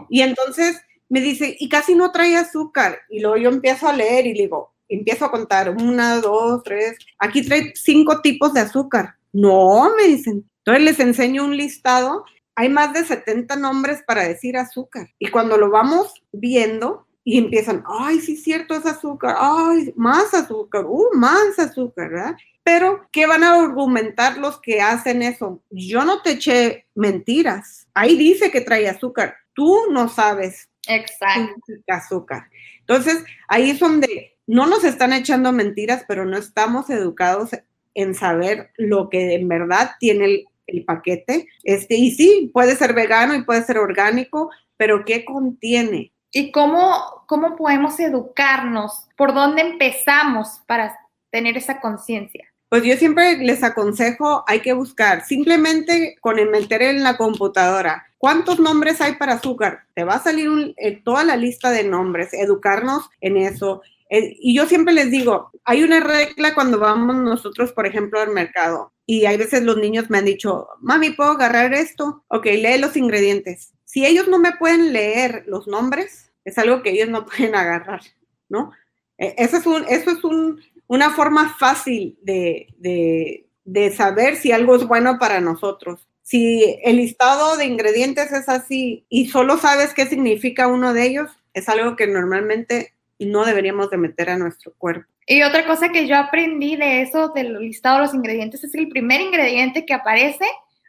Y entonces me dice, y casi no trae azúcar. Y luego yo empiezo a leer y digo, empiezo a contar, una, dos, tres, aquí trae cinco tipos de azúcar. No, me dicen. Entonces les enseño un listado, hay más de 70 nombres para decir azúcar. Y cuando lo vamos viendo y empiezan, ay, sí es cierto, es azúcar, ay, más azúcar, uh, más azúcar, ¿verdad? Pero, ¿qué van a argumentar los que hacen eso? Yo no te eché mentiras. Ahí dice que trae azúcar. Tú no sabes. Exacto. Azúcar. Entonces, ahí es donde no nos están echando mentiras, pero no estamos educados en saber lo que en verdad tiene el, paquete. Este, y sí, puede ser vegano y puede ser orgánico, pero ¿qué contiene? ¿Y cómo, cómo podemos educarnos? ¿Por dónde empezamos para tener esa conciencia? Pues yo siempre les aconsejo, hay que buscar, simplemente con el meter en la computadora, ¿cuántos nombres hay para azúcar? Te va a salir eh, toda la lista de nombres, educarnos en eso eh, y yo siempre les digo, hay una regla cuando vamos nosotros, por ejemplo, al mercado. Y hay veces los niños me han dicho, mami, ¿puedo agarrar esto? Ok, lee los ingredientes. Si ellos no me pueden leer los nombres, es algo que ellos no pueden agarrar, ¿no? E, eso es, un, eso es un, una forma fácil de, de, de saber si algo es bueno para nosotros. Si el listado de ingredientes es así y solo sabes qué significa uno de ellos, es algo que normalmente y no deberíamos de meter a nuestro cuerpo. Y otra cosa que yo aprendí de eso, del listado de los ingredientes, es el primer ingrediente que aparece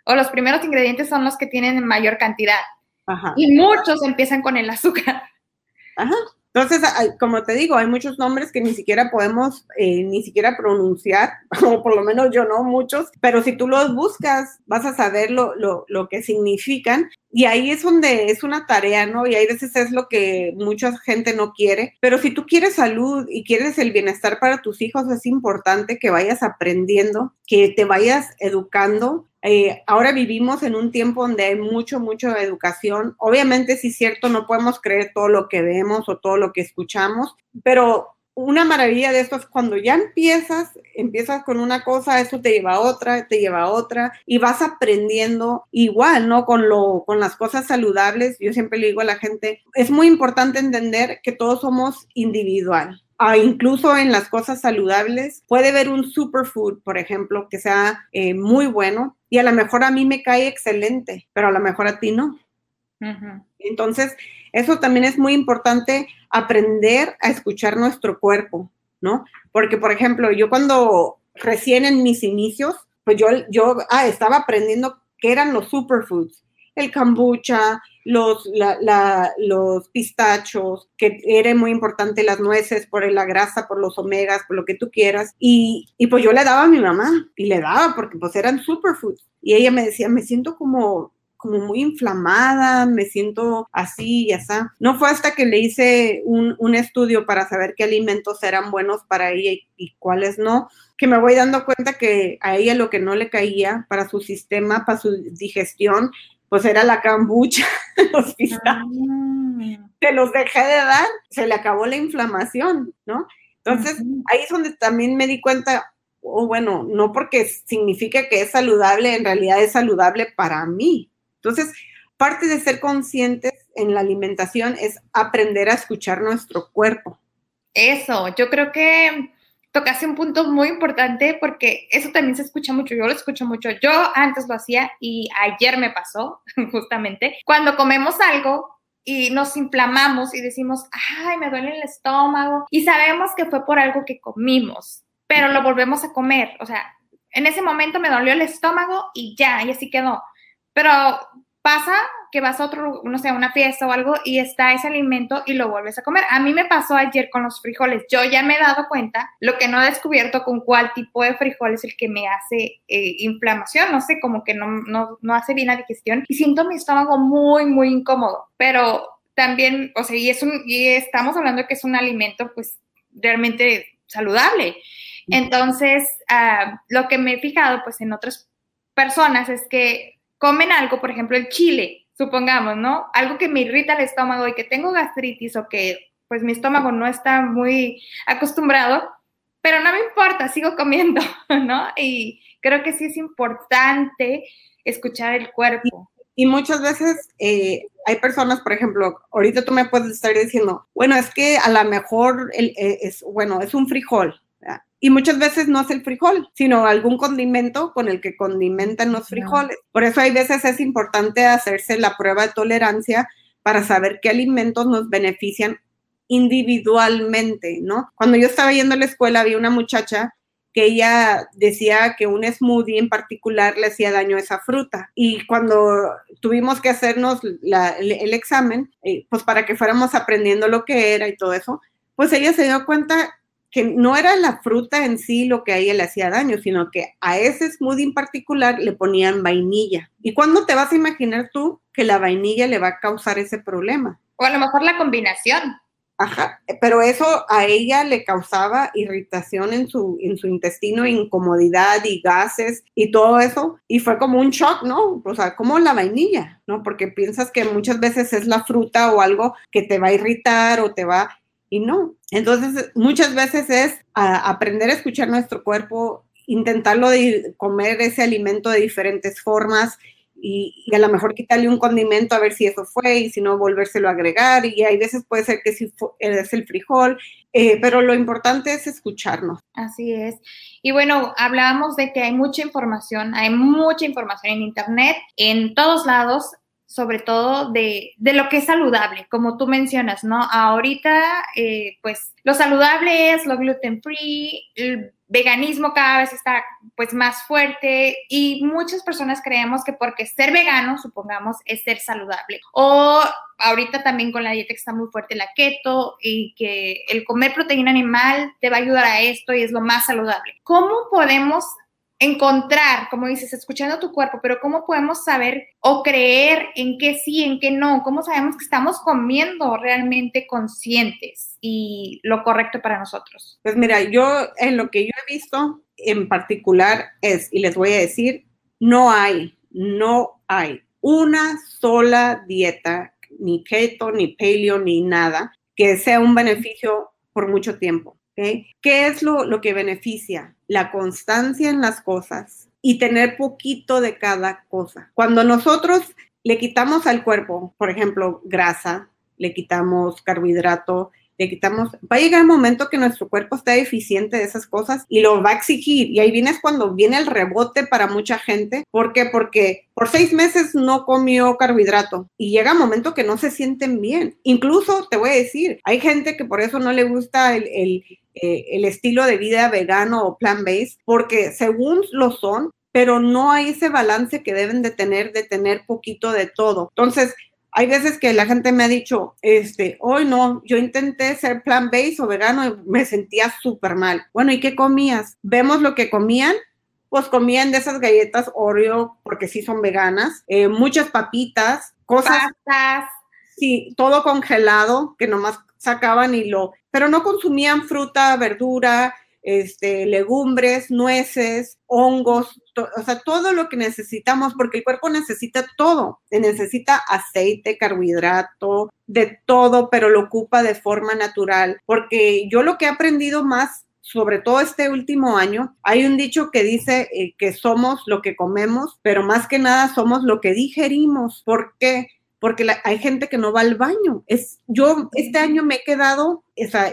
o los primeros ingredientes son los que tienen mayor cantidad. Ajá. Y muchos empiezan con el azúcar. Ajá. Entonces, como te digo, hay muchos nombres que ni siquiera podemos eh, ni siquiera pronunciar, o por lo menos yo no, muchos, pero si tú los buscas, vas a saber lo, lo, lo, que significan. Y ahí es donde es una tarea, ¿no? Y hay veces es lo que mucha gente no quiere. Pero si tú quieres salud y quieres el bienestar para tus hijos, es importante que vayas aprendiendo, que te vayas educando eh, ahora vivimos en un tiempo donde hay mucho, mucho educación. Obviamente, sí es cierto, no podemos creer todo lo que vemos o todo lo que escuchamos, pero una maravilla de esto es cuando ya empiezas, empiezas con una cosa, eso te lleva a otra, te lleva a otra y vas aprendiendo igual, ¿no? Con lo, con las cosas saludables. Yo siempre le digo a la gente, es muy importante entender que todos somos individual incluso en las cosas saludables, puede haber un superfood, por ejemplo, que sea eh, muy bueno y a lo mejor a mí me cae excelente, pero a lo mejor a ti no. Entonces, eso también es muy importante aprender a escuchar nuestro cuerpo, ¿no? Porque, por ejemplo, yo cuando recién en mis inicios, pues yo, yo ah, estaba aprendiendo qué eran los superfoods el kombucha, los, los pistachos, que era muy importante las nueces por la grasa, por los omegas, por lo que tú quieras. Y, pues yo le daba a mi mamá y le daba porque pues eran superfoods. Y ella me decía, me siento como como muy inflamada, me siento así y así. No fue hasta que le hice un, un, estudio para saber qué alimentos eran buenos para ella y, y, cuáles no, que me voy dando cuenta que a ella lo que no le caía para su sistema, para su digestión, pues era la cambucha, los pistachos. Te ah. los dejé de dar, se le acabó la inflamación, ¿no? Entonces, ahí es donde también me di cuenta, oh, bueno, no porque significa que es saludable, en realidad es saludable para mí. Entonces, parte de ser conscientes en la alimentación es aprender a escuchar nuestro cuerpo. Eso, yo creo que tocaste un punto muy importante porque eso también se escucha mucho, yo lo escucho mucho, yo antes lo hacía y ayer me pasó justamente, cuando comemos algo y nos inflamamos y decimos, ay, me duele el estómago y sabemos que fue por algo que comimos, pero lo volvemos a comer, o sea, en ese momento me dolió el estómago y ya, y así quedó. Pero pasa que vas a otro, no sé, a una fiesta o algo y está ese alimento y lo vuelves a comer. A mí me pasó ayer con los frijoles. Yo ya me he dado cuenta, lo que no he descubierto con cuál tipo de frijol es el que me hace eh, inflamación, no sé, como que no, no, no hace bien la digestión y siento mi estómago muy, muy incómodo. Pero también, o sea, y, es un, y estamos hablando de que es un alimento pues realmente saludable. Entonces, ah, lo que me he fijado pues en otras personas es que comen algo, por ejemplo, el chile, supongamos, ¿no? Algo que me irrita el estómago y que tengo gastritis o que pues mi estómago no está muy acostumbrado, pero no me importa, sigo comiendo, ¿no? Y creo que sí es importante escuchar el cuerpo. Y, muchas veces eh, hay personas, por ejemplo, ahorita tú me puedes estar diciendo, bueno, es que a lo mejor el, eh, es, bueno, es un frijol, y muchas veces no es el frijol, sino algún condimento con el que condimentan los frijoles. Por eso hay veces es importante hacerse la prueba de tolerancia para saber qué alimentos nos benefician individualmente, ¿no? Cuando yo estaba yendo a la escuela había una muchacha que ella decía que un smoothie en particular le hacía daño a esa fruta. Y cuando tuvimos que hacernos el, examen, eh, pues para que fuéramos aprendiendo lo que era y todo eso, pues ella se dio cuenta que no era la fruta en sí lo que a ella le hacía daño, sino que a ese smoothie en particular le ponían vainilla. ¿Y cuándo te vas a imaginar tú que la vainilla le va a causar ese problema? O a lo mejor la combinación. Ajá, pero eso a ella le causaba irritación en su, en su intestino, incomodidad y gases y todo eso. Y fue como un shock, ¿no? O sea, como la vainilla, ¿no? Porque piensas que muchas veces es la fruta o algo que te va a irritar o te va y no. Entonces, muchas veces es aprender a escuchar nuestro cuerpo, intentarlo de comer ese alimento de diferentes formas y, a lo mejor quitarle un condimento a ver si eso fue y si no volvérselo a agregar y hay veces puede ser que si es el frijol, eh, pero lo importante es escucharnos. Así es. Y bueno, hablábamos de que hay mucha información, hay mucha información en Internet, en todos lados, sobre todo de, de, lo que es saludable, como tú mencionas, ¿no? Ahorita, eh, pues lo saludable es lo gluten free, el veganismo cada vez está pues más fuerte y muchas personas creemos que porque ser vegano, supongamos, es ser saludable. O ahorita también con la dieta que está muy fuerte la keto y que el comer proteína animal te va a ayudar a esto y es lo más saludable. ¿Cómo podemos encontrar, como dices, escuchando tu cuerpo, pero ¿cómo podemos saber o creer en qué sí, en qué no? ¿Cómo sabemos que estamos comiendo realmente conscientes y lo correcto para nosotros? Pues mira, yo en lo que yo he visto en particular es, y les voy a decir, no hay, no hay una sola dieta, ni keto, ni paleo, ni nada, que sea un beneficio por mucho tiempo. ¿Qué es lo, lo que beneficia? La constancia en las cosas y tener poquito de cada cosa. Cuando nosotros le quitamos al cuerpo, por ejemplo, grasa, le quitamos carbohidrato, le quitamos, va a llegar un momento que nuestro cuerpo está deficiente de esas cosas y lo va a exigir. Y ahí viene cuando viene el rebote para mucha gente. ¿Por qué? Porque por seis meses no comió carbohidrato y llega un momento que no se sienten bien. Incluso te voy a decir, hay gente que por eso no le gusta el, el, eh, el estilo de vida vegano o plant-based, porque según lo son, pero no hay ese balance que deben de tener, de tener poquito de todo. Entonces, hay veces que la gente me ha dicho, este, hoy no, yo intenté ser plant-based o vegano y me sentía súper mal. Bueno, ¿y qué comías? Vemos lo que comían. Pues comían de esas galletas Oreo, porque sí son veganas, eh, muchas papitas, cosas. Pastas. Sí, todo congelado, que nomás sacaban y lo, pero no consumían fruta, verdura, este, legumbres, nueces, hongos, o sea, todo lo que necesitamos, porque el cuerpo necesita todo, necesita aceite, carbohidrato, de todo, pero lo ocupa de forma natural, porque yo lo que he aprendido más sobre todo este último año, hay un dicho que dice eh, que somos lo que comemos, pero más que nada somos lo que digerimos. ¿Por qué? Porque hay gente que no va al baño. Es, yo este año me he quedado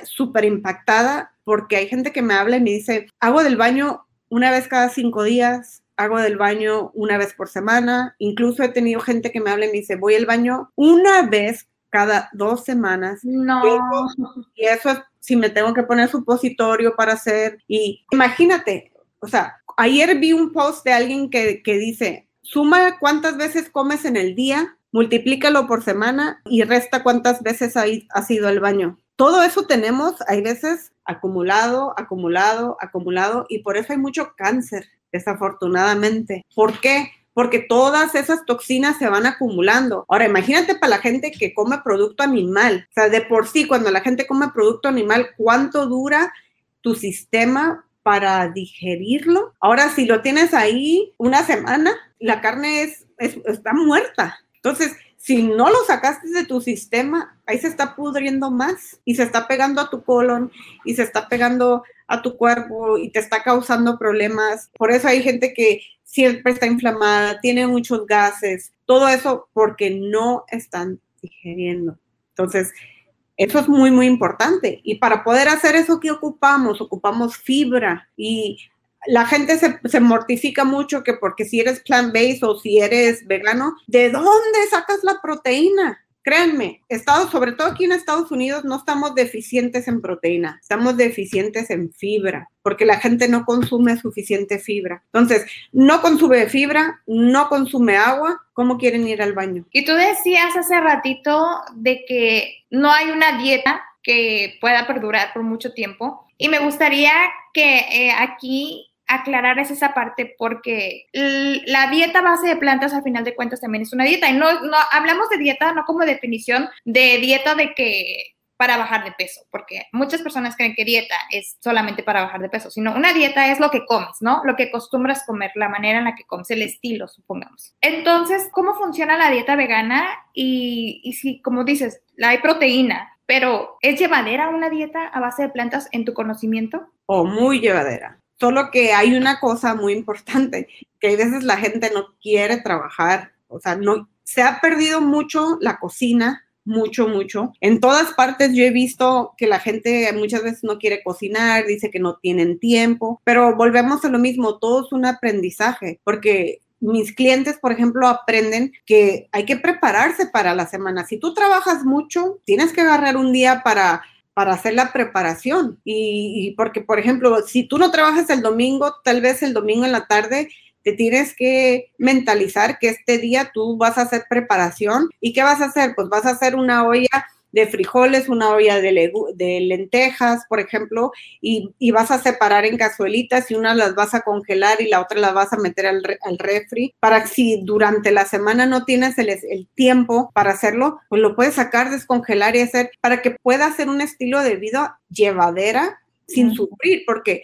súper impactada porque hay gente que me habla y me dice, hago del baño una vez cada cinco días, hago del baño una vez por semana, incluso he tenido gente que me habla y me dice, voy al baño una vez cada dos semanas. No. Y eso es si me tengo que poner supositorio para hacer. Y imagínate, o sea, ayer vi un post de alguien que, que dice, suma cuántas veces comes en el día, multiplícalo por semana y resta cuántas veces has ido al baño todo eso tenemos, hay veces acumulado, acumulado, acumulado, y por eso hay mucho cáncer, desafortunadamente. ¿Por qué? Porque todas esas toxinas se van acumulando. Ahora, imagínate para la gente que come producto animal. O sea, de por sí, cuando la gente come producto animal, ¿cuánto dura tu sistema para digerirlo? Ahora, si lo tienes ahí una semana, la carne es, está muerta. Entonces, si no lo sacaste de tu sistema, ahí se está pudriendo más y se está pegando a tu colon y se está pegando a tu cuerpo y te está causando problemas. Por eso hay gente que siempre está inflamada, tiene muchos gases, todo eso porque no están digeriendo. Entonces, eso es muy, muy importante. Y para poder hacer eso, ¿qué ocupamos? Ocupamos fibra y la gente se, mortifica mucho que porque si eres plant-based o si eres vegano, ¿de dónde sacas la proteína? Créanme, Estados, sobre todo aquí en Estados Unidos, no estamos deficientes en proteína, estamos deficientes en fibra, porque la gente no consume suficiente fibra. Entonces, no consume fibra, no consume agua, ¿cómo quieren ir al baño? Y tú decías hace ratito de que no hay una dieta que pueda perdurar por mucho tiempo. Y me gustaría que eh, aquí aclarar esa parte porque la dieta base de plantas al final de cuentas también es una dieta y no, hablamos de dieta no como definición de dieta de que para bajar de peso, porque muchas personas creen que dieta es solamente para bajar de peso, sino una dieta es lo que comes, ¿no? Lo que acostumbras comer, la manera en la que comes, el estilo, supongamos. Entonces, ¿cómo funciona la dieta vegana? Y, y si, como dices, hay proteína, pero ¿es llevadera una dieta a base de plantas en tu conocimiento? O muy llevadera. Solo que hay una cosa muy importante, que a veces la gente no quiere trabajar, o sea, no, se ha perdido mucho la cocina, mucho, mucho. En todas partes yo he visto que la gente muchas veces no quiere cocinar, dice que no tienen tiempo, pero volvemos a lo mismo, todo es un aprendizaje, porque mis clientes, por ejemplo, aprenden que hay que prepararse para la semana. Si tú trabajas mucho, tienes que agarrar un día para para hacer la preparación. Y, porque, por ejemplo, si tú no trabajas el domingo, tal vez el domingo en la tarde te tienes que mentalizar que este día tú vas a hacer preparación. ¿Y qué vas a hacer? Pues vas a hacer una olla de frijoles, una olla de, de lentejas, por ejemplo, y, vas a separar en cazuelitas y una las vas a congelar y la otra las vas a meter al, al refri para que si durante la semana no tienes el, el, tiempo para hacerlo, pues lo puedes sacar, descongelar y hacer para que pueda ser un estilo de vida llevadera sin sufrir, porque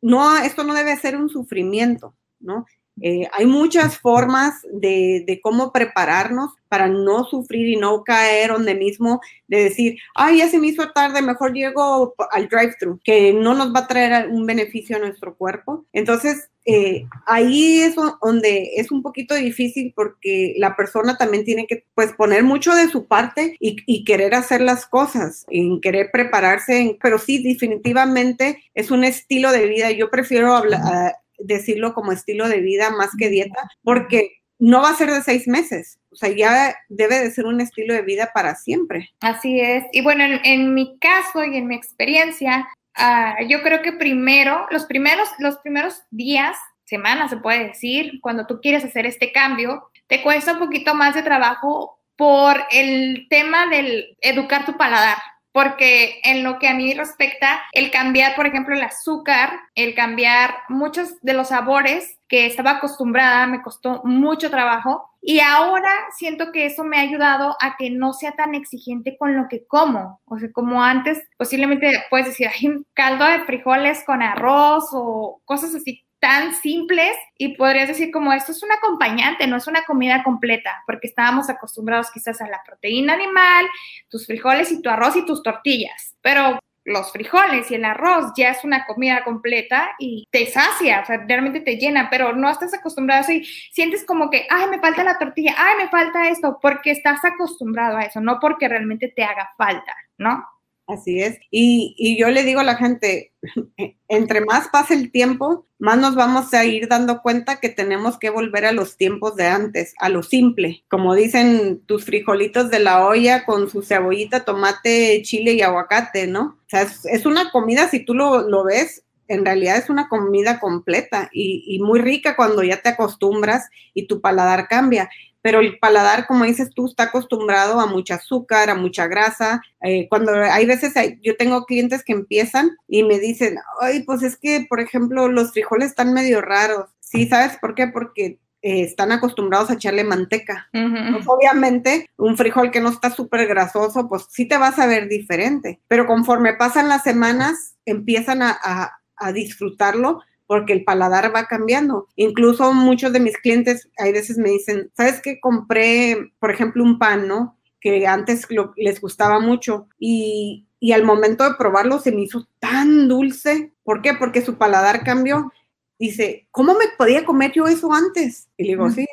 no, esto no debe ser un sufrimiento, ¿no? Eh, hay muchas formas de, de, cómo prepararnos para no sufrir y no caer donde mismo de decir, ay, ya se me hizo tarde, mejor llego al drive-thru, que no nos va a traer un beneficio a nuestro cuerpo. Entonces, eh, ahí es donde es un poquito difícil porque la persona también tiene que pues poner mucho de su parte y, y querer hacer las cosas, en querer prepararse, pero sí, definitivamente es un estilo de vida. Yo prefiero hablar decirlo como estilo de vida más que dieta, porque no va a ser de seis meses, o sea, ya debe de ser un estilo de vida para siempre. Así es. Y bueno, en, mi caso y en mi experiencia, ah, yo creo que primero, los primeros, los primeros días, semanas se puede decir, cuando tú quieres hacer este cambio, te cuesta un poquito más de trabajo por el tema del educar tu paladar porque en lo que a mí respecta, el cambiar, por ejemplo, el azúcar, el cambiar muchos de los sabores que estaba acostumbrada, me costó mucho trabajo. Y ahora siento que eso me ha ayudado a que no sea tan exigente con lo que como. O sea, como antes, posiblemente puedes decir, un caldo de frijoles con arroz o cosas así tan simples y podrías decir como esto es un acompañante, no es una comida completa, porque estábamos acostumbrados quizás a la proteína animal, tus frijoles y tu arroz y tus tortillas, pero los frijoles y el arroz ya es una comida completa y te sacia, o sea, realmente te llena, pero no estás acostumbrado y sientes como que, ay, me falta la tortilla, ay, me falta esto, porque estás acostumbrado a eso, no porque realmente te haga falta, ¿no? Así es. Y, yo le digo a la gente, entre más pase el tiempo, más nos vamos a ir dando cuenta que tenemos que volver a los tiempos de antes, a lo simple. Como dicen tus frijolitos de la olla con su cebollita, tomate, chile y aguacate, ¿no? O sea, es, una comida, si tú lo, lo, ves, en realidad es una comida completa y, y muy rica cuando ya te acostumbras y tu paladar cambia pero el paladar, como dices tú, está acostumbrado a mucha azúcar, a mucha grasa. Eh, cuando hay veces, yo tengo clientes que empiezan y me dicen, ay, pues es que, por ejemplo, los frijoles están medio raros. Sí, ¿sabes por qué? Porque eh, están acostumbrados a echarle manteca. Pues, obviamente, un frijol que no está súper grasoso, pues sí te vas a ver diferente. Pero conforme pasan las semanas, empiezan a, a disfrutarlo porque el paladar va cambiando. Incluso muchos de mis clientes hay veces me dicen, ¿sabes qué? Compré, por ejemplo, un pan, ¿no? Que antes les gustaba mucho y, y al momento de probarlo se me hizo tan dulce. ¿Por qué? Porque su paladar cambió. Dice, ¿cómo me podía comer yo eso antes? Y le digo, sí,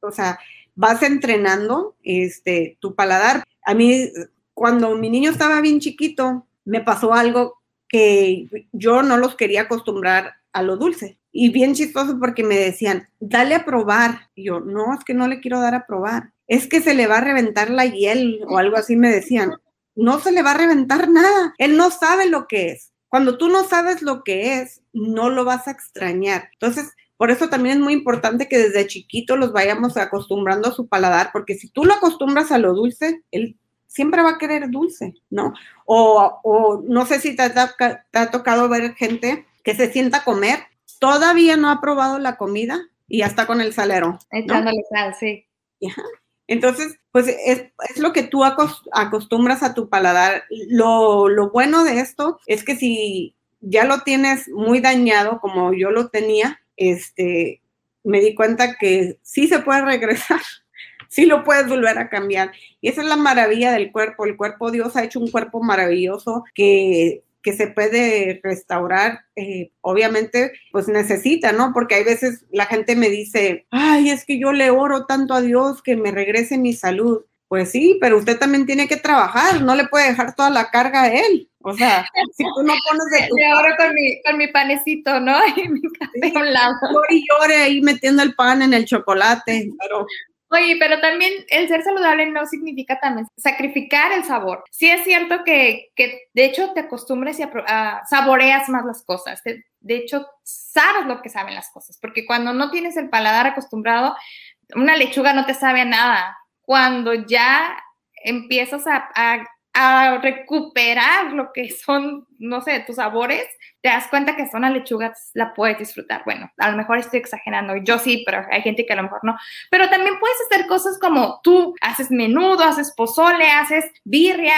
o sea, vas entrenando este, tu paladar. A mí, cuando mi niño estaba bien chiquito, me pasó algo que yo no los quería acostumbrar a lo dulce. Y bien chistoso porque me decían, dale a probar. Y yo, no, es que no le quiero dar a probar. Es que se le va a reventar la hiel o algo así me decían. No se le va a reventar nada. Él no sabe lo que es. Cuando tú no sabes lo que es, no lo vas a extrañar. Entonces, por eso también es muy importante que desde chiquito los vayamos acostumbrando a su paladar, porque si tú lo acostumbras a lo dulce, él siempre va a querer dulce, ¿no? O, o no sé si te, te ha tocado ver gente que se sienta a comer, todavía no ha probado la comida y ya está con el salero. Echándole sal, sí. Entonces, pues es, lo que tú acostumbras a tu paladar. Lo, lo, bueno de esto es que si ya lo tienes muy dañado como yo lo tenía, este, me di cuenta que sí se puede regresar, sí lo puedes volver a cambiar. Y esa es la maravilla del cuerpo. El cuerpo, Dios ha hecho un cuerpo maravilloso que que se puede restaurar, eh, obviamente, pues necesita, ¿no? Porque hay veces la gente me dice, ay, es que yo le oro tanto a Dios que me regrese mi salud. Pues sí, pero usted también tiene que trabajar, no le puede dejar toda la carga a él. O sea, si tú no pones de tu... Y ahora con mi, con mi panecito, ¿no? Y mi café a un lado. Llore y llore ahí metiendo el pan en el chocolate, pero... Oye, pero también el ser saludable no significa también sacrificar el sabor. Sí es cierto que, que de hecho te acostumbres y a, a- saboreas más las cosas. De, hecho, sabes lo que saben las cosas, porque cuando no tienes el paladar acostumbrado, una lechuga no te sabe a nada. Cuando ya empiezas a- a recuperar lo que son, no sé, tus sabores, te das cuenta que una lechuga la puedes disfrutar. Bueno, a lo mejor estoy exagerando, yo sí, pero hay gente que a lo mejor no. Pero también puedes hacer cosas como tú haces menudo, haces pozole, haces birria,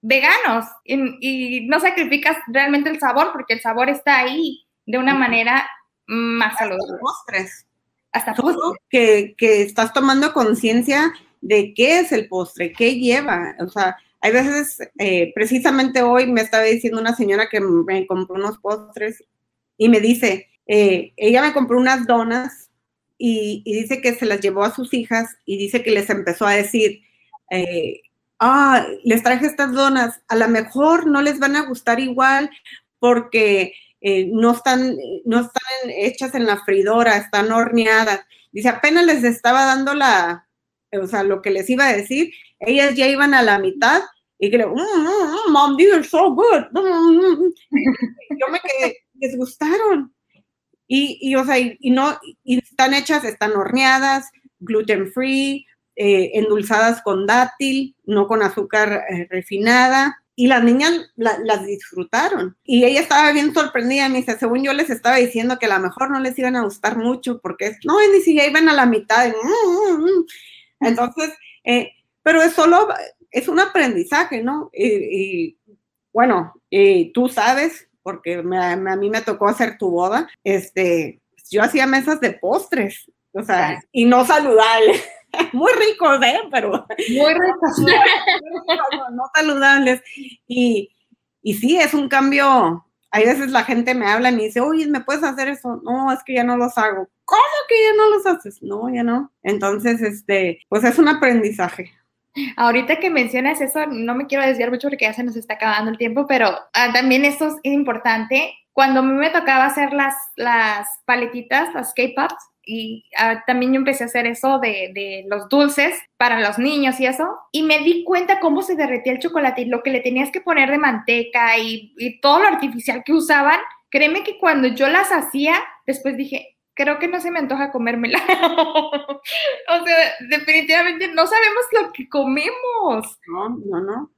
veganos, y, y no sacrificas realmente el sabor porque el sabor está ahí de una manera más saludable. Postres. Hasta Todo postre. que, que estás tomando conciencia de qué es el postre, qué lleva. O sea, hay veces, eh, precisamente hoy me estaba diciendo una señora que me compró unos postres y me dice, eh, ella me compró unas donas y, dice que se las llevó a sus hijas y dice que les empezó a decir, eh, ah, les traje estas donas, a lo mejor no les van a gustar igual porque eh, no, están, no están hechas en la fridora, están horneadas. Dice, apenas les estaba dando la, o sea, lo que les iba a decir, ellas ya iban a la mitad y que le, "Mm, mm, mm, mom, these are so good. Mm, mm, mm". Yo me quedé, les gustaron. Y, y, o sea, y, y no, y están hechas, están horneadas, gluten free, eh, endulzadas con dátil, no con azúcar eh, refinada. Y las niñas la- las disfrutaron. Y ella estaba bien sorprendida. Me dice, según yo les estaba diciendo que a lo mejor no les iban a gustar mucho porque no, ni siquiera iban a la mitad. Mm, mm, mm. Entonces, eh, pero es solo, es un aprendizaje, ¿no? Y, y, bueno, y tú sabes, porque me- me- a mí me tocó hacer tu boda, este, yo hacía mesas de postres, o sea, y no saludables. Muy ricos, ¿eh? Pero Muy ricas. no, no saludables. Y, y sí, es un cambio. Hay veces la gente me habla y me dice, oye, ¿me puedes hacer eso? No, es que ya no los hago. ¿Cómo que ya no los haces? No, ya no. Entonces, este, pues es un aprendizaje. Ahorita que mencionas eso, no me quiero desviar mucho porque ya se nos está acabando el tiempo, pero ah, también esto es importante. Cuando a mí me tocaba hacer las, las paletitas, las K-Pops, y ah, también yo empecé a hacer eso de, de los dulces para los niños y eso, y me di cuenta cómo se derretía el chocolate y lo que le tenías que poner de manteca y, y todo lo artificial que usaban. Créeme que cuando yo las hacía, después dije, creo que no se me antoja comérmela. o sea, definitivamente no sabemos lo que comemos. No, no, no.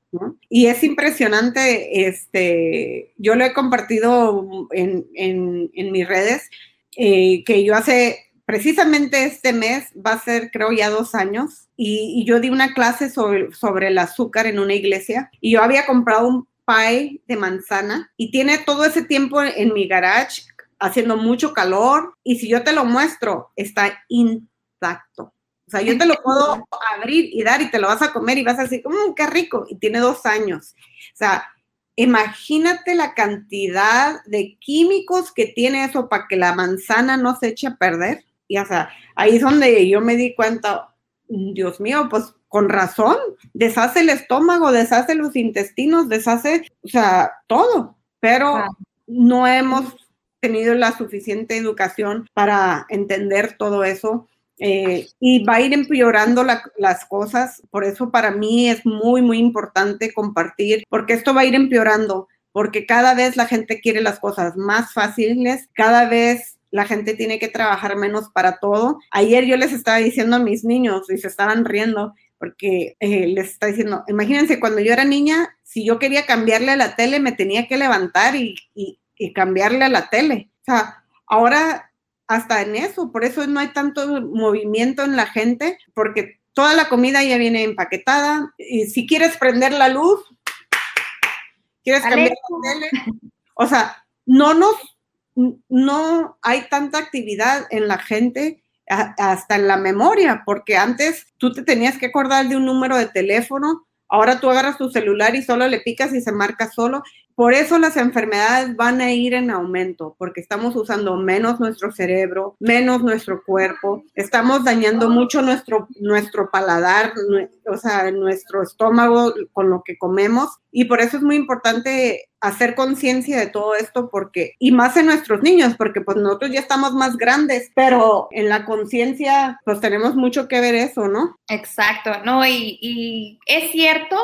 Y es impresionante, este, yo lo he compartido en, en, mis redes, eh, que yo hace, precisamente este mes, va a ser creo ya dos años, y, y yo di una clase sobre, sobre el azúcar en una iglesia, y yo había comprado un pie de manzana, y tiene todo ese tiempo en mi garage haciendo mucho calor, y si yo te lo muestro, está intacto. O sea, yo te lo puedo abrir y dar y te lo vas a comer y vas a decir, mmm, qué rico. Y tiene dos años. O sea, imagínate la cantidad de químicos que tiene eso para que la manzana no se eche a perder. Y o sea, ahí es donde yo me di cuenta, Dios mío, pues con razón, deshace el estómago, deshace los intestinos, deshace, o sea, todo. Pero no hemos tenido la suficiente educación para entender todo eso. Eh, y va a ir empeorando la- las cosas. Por eso para mí es muy, muy importante compartir, porque esto va a ir empeorando, porque cada vez la gente quiere las cosas más fáciles, cada vez la gente tiene que trabajar menos para todo. Ayer yo les estaba diciendo a mis niños y se estaban riendo porque eh, les está diciendo, imagínense, cuando yo era niña, si yo quería cambiarle a la tele, me tenía que levantar y- y cambiarle a la tele. O sea, ahora hasta en eso, por eso no hay tanto movimiento en la gente, porque toda la comida ya viene empaquetada. Y si quieres prender la luz, quieres cambiar la tele. O sea, no nos, no hay tanta actividad en la gente hasta en la memoria, porque antes tú te tenías que acordar de un número de teléfono, ahora tú agarras tu celular y solo le picas y se marca solo. Por eso las enfermedades van a ir en aumento, porque estamos usando menos nuestro cerebro, menos nuestro cuerpo, estamos dañando mucho nuestro, nuestro paladar, o sea, nuestro estómago con lo que comemos. Y por eso es muy importante hacer conciencia de todo esto porque, y más en nuestros niños, porque pues nosotros ya estamos más grandes, pero en la conciencia pues tenemos mucho que ver eso, ¿no? Exacto, no, y, y es cierto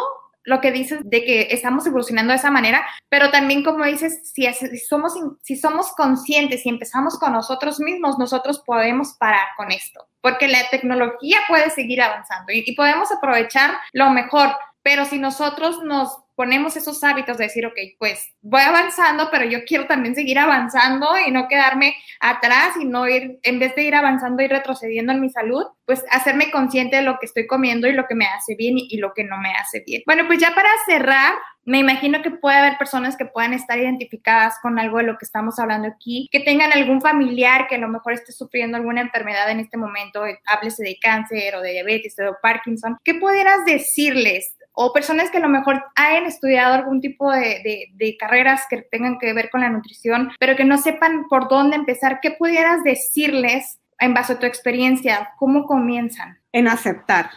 lo que dices de que estamos evolucionando de esa manera, pero también como dices, si, somos, si somos conscientes y empezamos con nosotros mismos, nosotros podemos parar con esto, porque la tecnología puede seguir avanzando y podemos aprovechar lo mejor, pero si nosotros nos ponemos esos hábitos de decir, ok, pues voy avanzando, pero yo quiero también seguir avanzando y no quedarme atrás y no ir, en vez de ir avanzando y retrocediendo en mi salud, pues hacerme consciente de lo que estoy comiendo y lo que me hace bien y, lo que no me hace bien. Bueno, pues ya para cerrar, me imagino que puede haber personas que puedan estar identificadas con algo de lo que estamos hablando aquí, que tengan algún familiar que a lo mejor esté sufriendo alguna enfermedad en este momento, háblese de cáncer o de diabetes o de Parkinson. ¿Qué pudieras decirles o personas que a lo mejor hayan estudiado algún tipo de, de, carreras que tengan que ver con la nutrición, pero que no sepan por dónde empezar, ¿qué pudieras decirles en base a tu experiencia? ¿Cómo comienzan? En aceptar.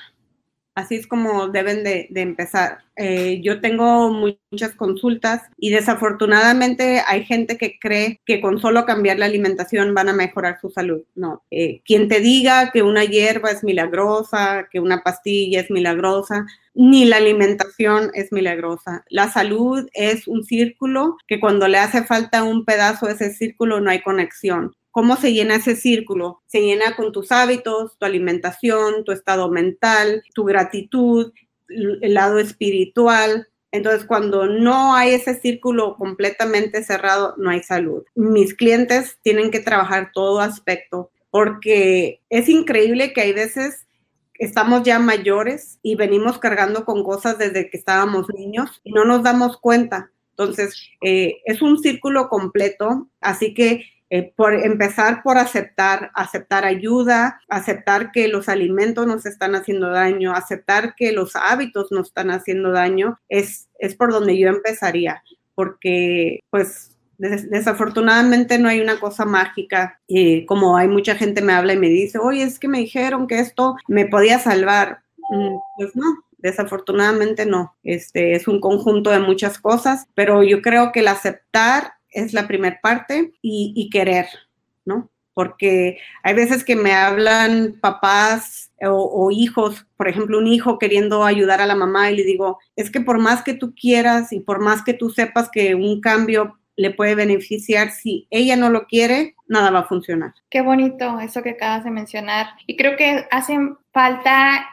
Así es como deben de, empezar. Eh, yo tengo muchas consultas y desafortunadamente hay gente que cree que con solo cambiar la alimentación van a mejorar su salud. No. Eh, quien te diga que una hierba es milagrosa, que una pastilla es milagrosa, ni la alimentación es milagrosa. La salud es un círculo que cuando le hace falta un pedazo de ese círculo no hay conexión. ¿Cómo se llena ese círculo? Se llena con tus hábitos, tu alimentación, tu estado mental, tu gratitud, el lado espiritual. Entonces, cuando no hay ese círculo completamente cerrado, no hay salud. Mis clientes tienen que trabajar todo aspecto porque es increíble que hay veces estamos ya mayores y venimos cargando con cosas desde que estábamos niños y no nos damos cuenta. Entonces, eh, es un círculo completo, así que eh, por empezar por aceptar, aceptar ayuda, aceptar que los alimentos nos están haciendo daño, aceptar que los hábitos nos están haciendo daño, es, es por donde yo empezaría, porque pues desafortunadamente no hay una cosa mágica, y como hay mucha gente me habla y me dice, oye, es que me dijeron que esto me podía salvar. Mm, pues no, desafortunadamente no. Este es un conjunto de muchas cosas, pero yo creo que el aceptar es la primera parte y, querer, ¿no? Porque hay veces que me hablan papás o, hijos, por ejemplo, un hijo queriendo ayudar a la mamá y le digo, es que por más que tú quieras y por más que tú sepas que un cambio le puede beneficiar, si ella no lo quiere, nada va a funcionar. Qué bonito eso que acabas de mencionar. Y creo que hacen falta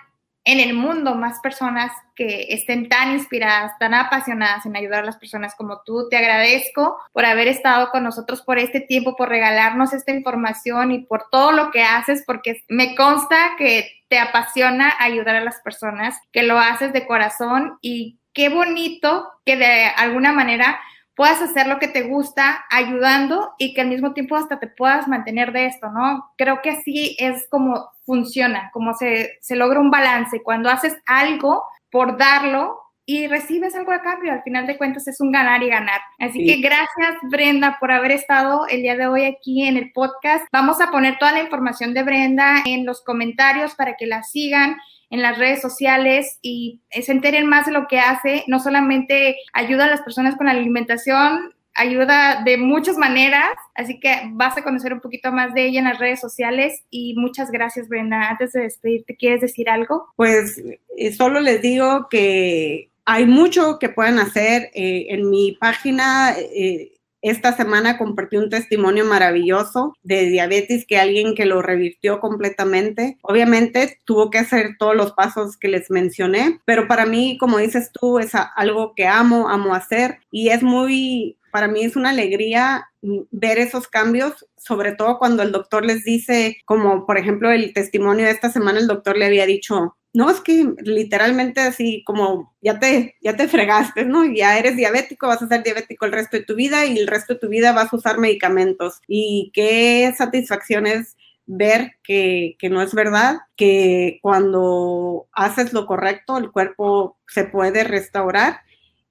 en el mundo más personas que estén tan inspiradas, tan apasionadas en ayudar a las personas como tú. Te agradezco por haber estado con nosotros por este tiempo, por regalarnos esta información y por todo lo que haces, porque me consta que te apasiona ayudar a las personas, que lo haces de corazón y qué bonito que de alguna manera puedas hacer lo que te gusta ayudando y que al mismo tiempo hasta te puedas mantener de esto, ¿no? Creo que así es como funciona, como se, se logra un balance. Cuando haces algo por darlo y recibes algo a cambio, al final de cuentas es un ganar y ganar. Así que gracias Brenda por haber estado el día de hoy aquí en el podcast. Vamos a poner toda la información de Brenda en los comentarios para que la sigan en las redes sociales y se enteren más de lo que hace. No solamente ayuda a las personas con la alimentación, ayuda de muchas maneras, así que vas a conocer un poquito más de ella en las redes sociales y muchas gracias Brenda. Antes de despedirte, ¿quieres decir algo? Pues eh, solo les digo que hay mucho que pueden hacer eh, en mi página. Eh, esta semana compartí un testimonio maravilloso de diabetes que alguien que lo revirtió completamente. Obviamente tuvo que hacer todos los pasos que les mencioné, pero para mí, como dices tú, es algo que amo, amo hacer y es muy, para mí es una alegría ver esos cambios, sobre todo cuando el doctor les dice, como por ejemplo el testimonio de esta semana, el doctor le había dicho, no, es que literalmente así como ya te, ya te fregaste, ¿no? Ya eres diabético, vas a ser diabético el resto de tu vida y el resto de tu vida vas a usar medicamentos. Y qué satisfacción es ver que, que no es verdad, que cuando haces lo correcto, el cuerpo se puede restaurar.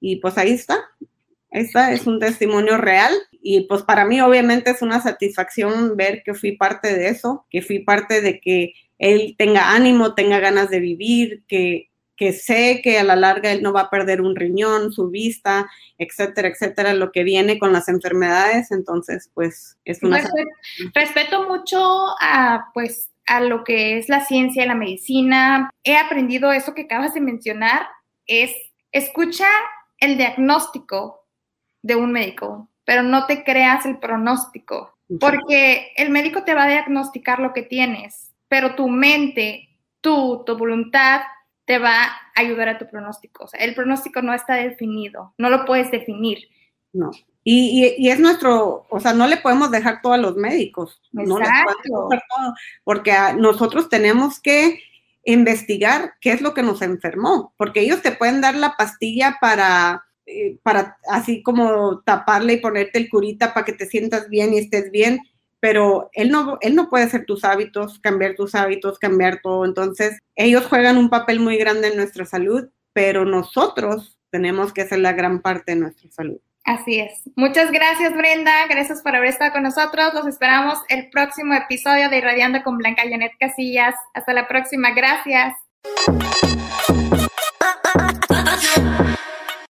Y pues ahí está, esta es un testimonio real y pues para mí obviamente es una satisfacción ver que fui parte de eso, que fui parte de que él tenga ánimo, tenga ganas de vivir, que, que sé que a la larga él no va a perder un riñón, su vista, etcétera, etcétera, lo que viene con las enfermedades, entonces pues es una... Respeto, respeto mucho a pues a lo que es la ciencia y la medicina. He aprendido eso que acabas de mencionar, es escucha el diagnóstico de un médico, pero no te creas el pronóstico, porque el médico te va a diagnosticar lo que tienes, pero tu mente, tú, tu voluntad te va a ayudar a tu pronóstico. O sea, el pronóstico no está definido, no lo puedes definir. No. Y, y, es nuestro, o sea, no le podemos dejar todo a los médicos. No podemos dejar todo, porque nosotros tenemos que investigar qué es lo que nos enfermó, porque ellos te pueden dar la pastilla para eh, para así como taparle y ponerte el curita para que te sientas bien y estés bien, pero él no, él no puede hacer tus hábitos, cambiar tus hábitos, cambiar todo. Entonces, ellos juegan un papel muy grande en nuestra salud, pero nosotros tenemos que hacer la gran parte de nuestra salud. Así es. Muchas gracias, Brenda. Gracias por haber estado con nosotros. Los esperamos el próximo episodio de Irradiando con Blanca Janet Casillas. Hasta la próxima. Gracias.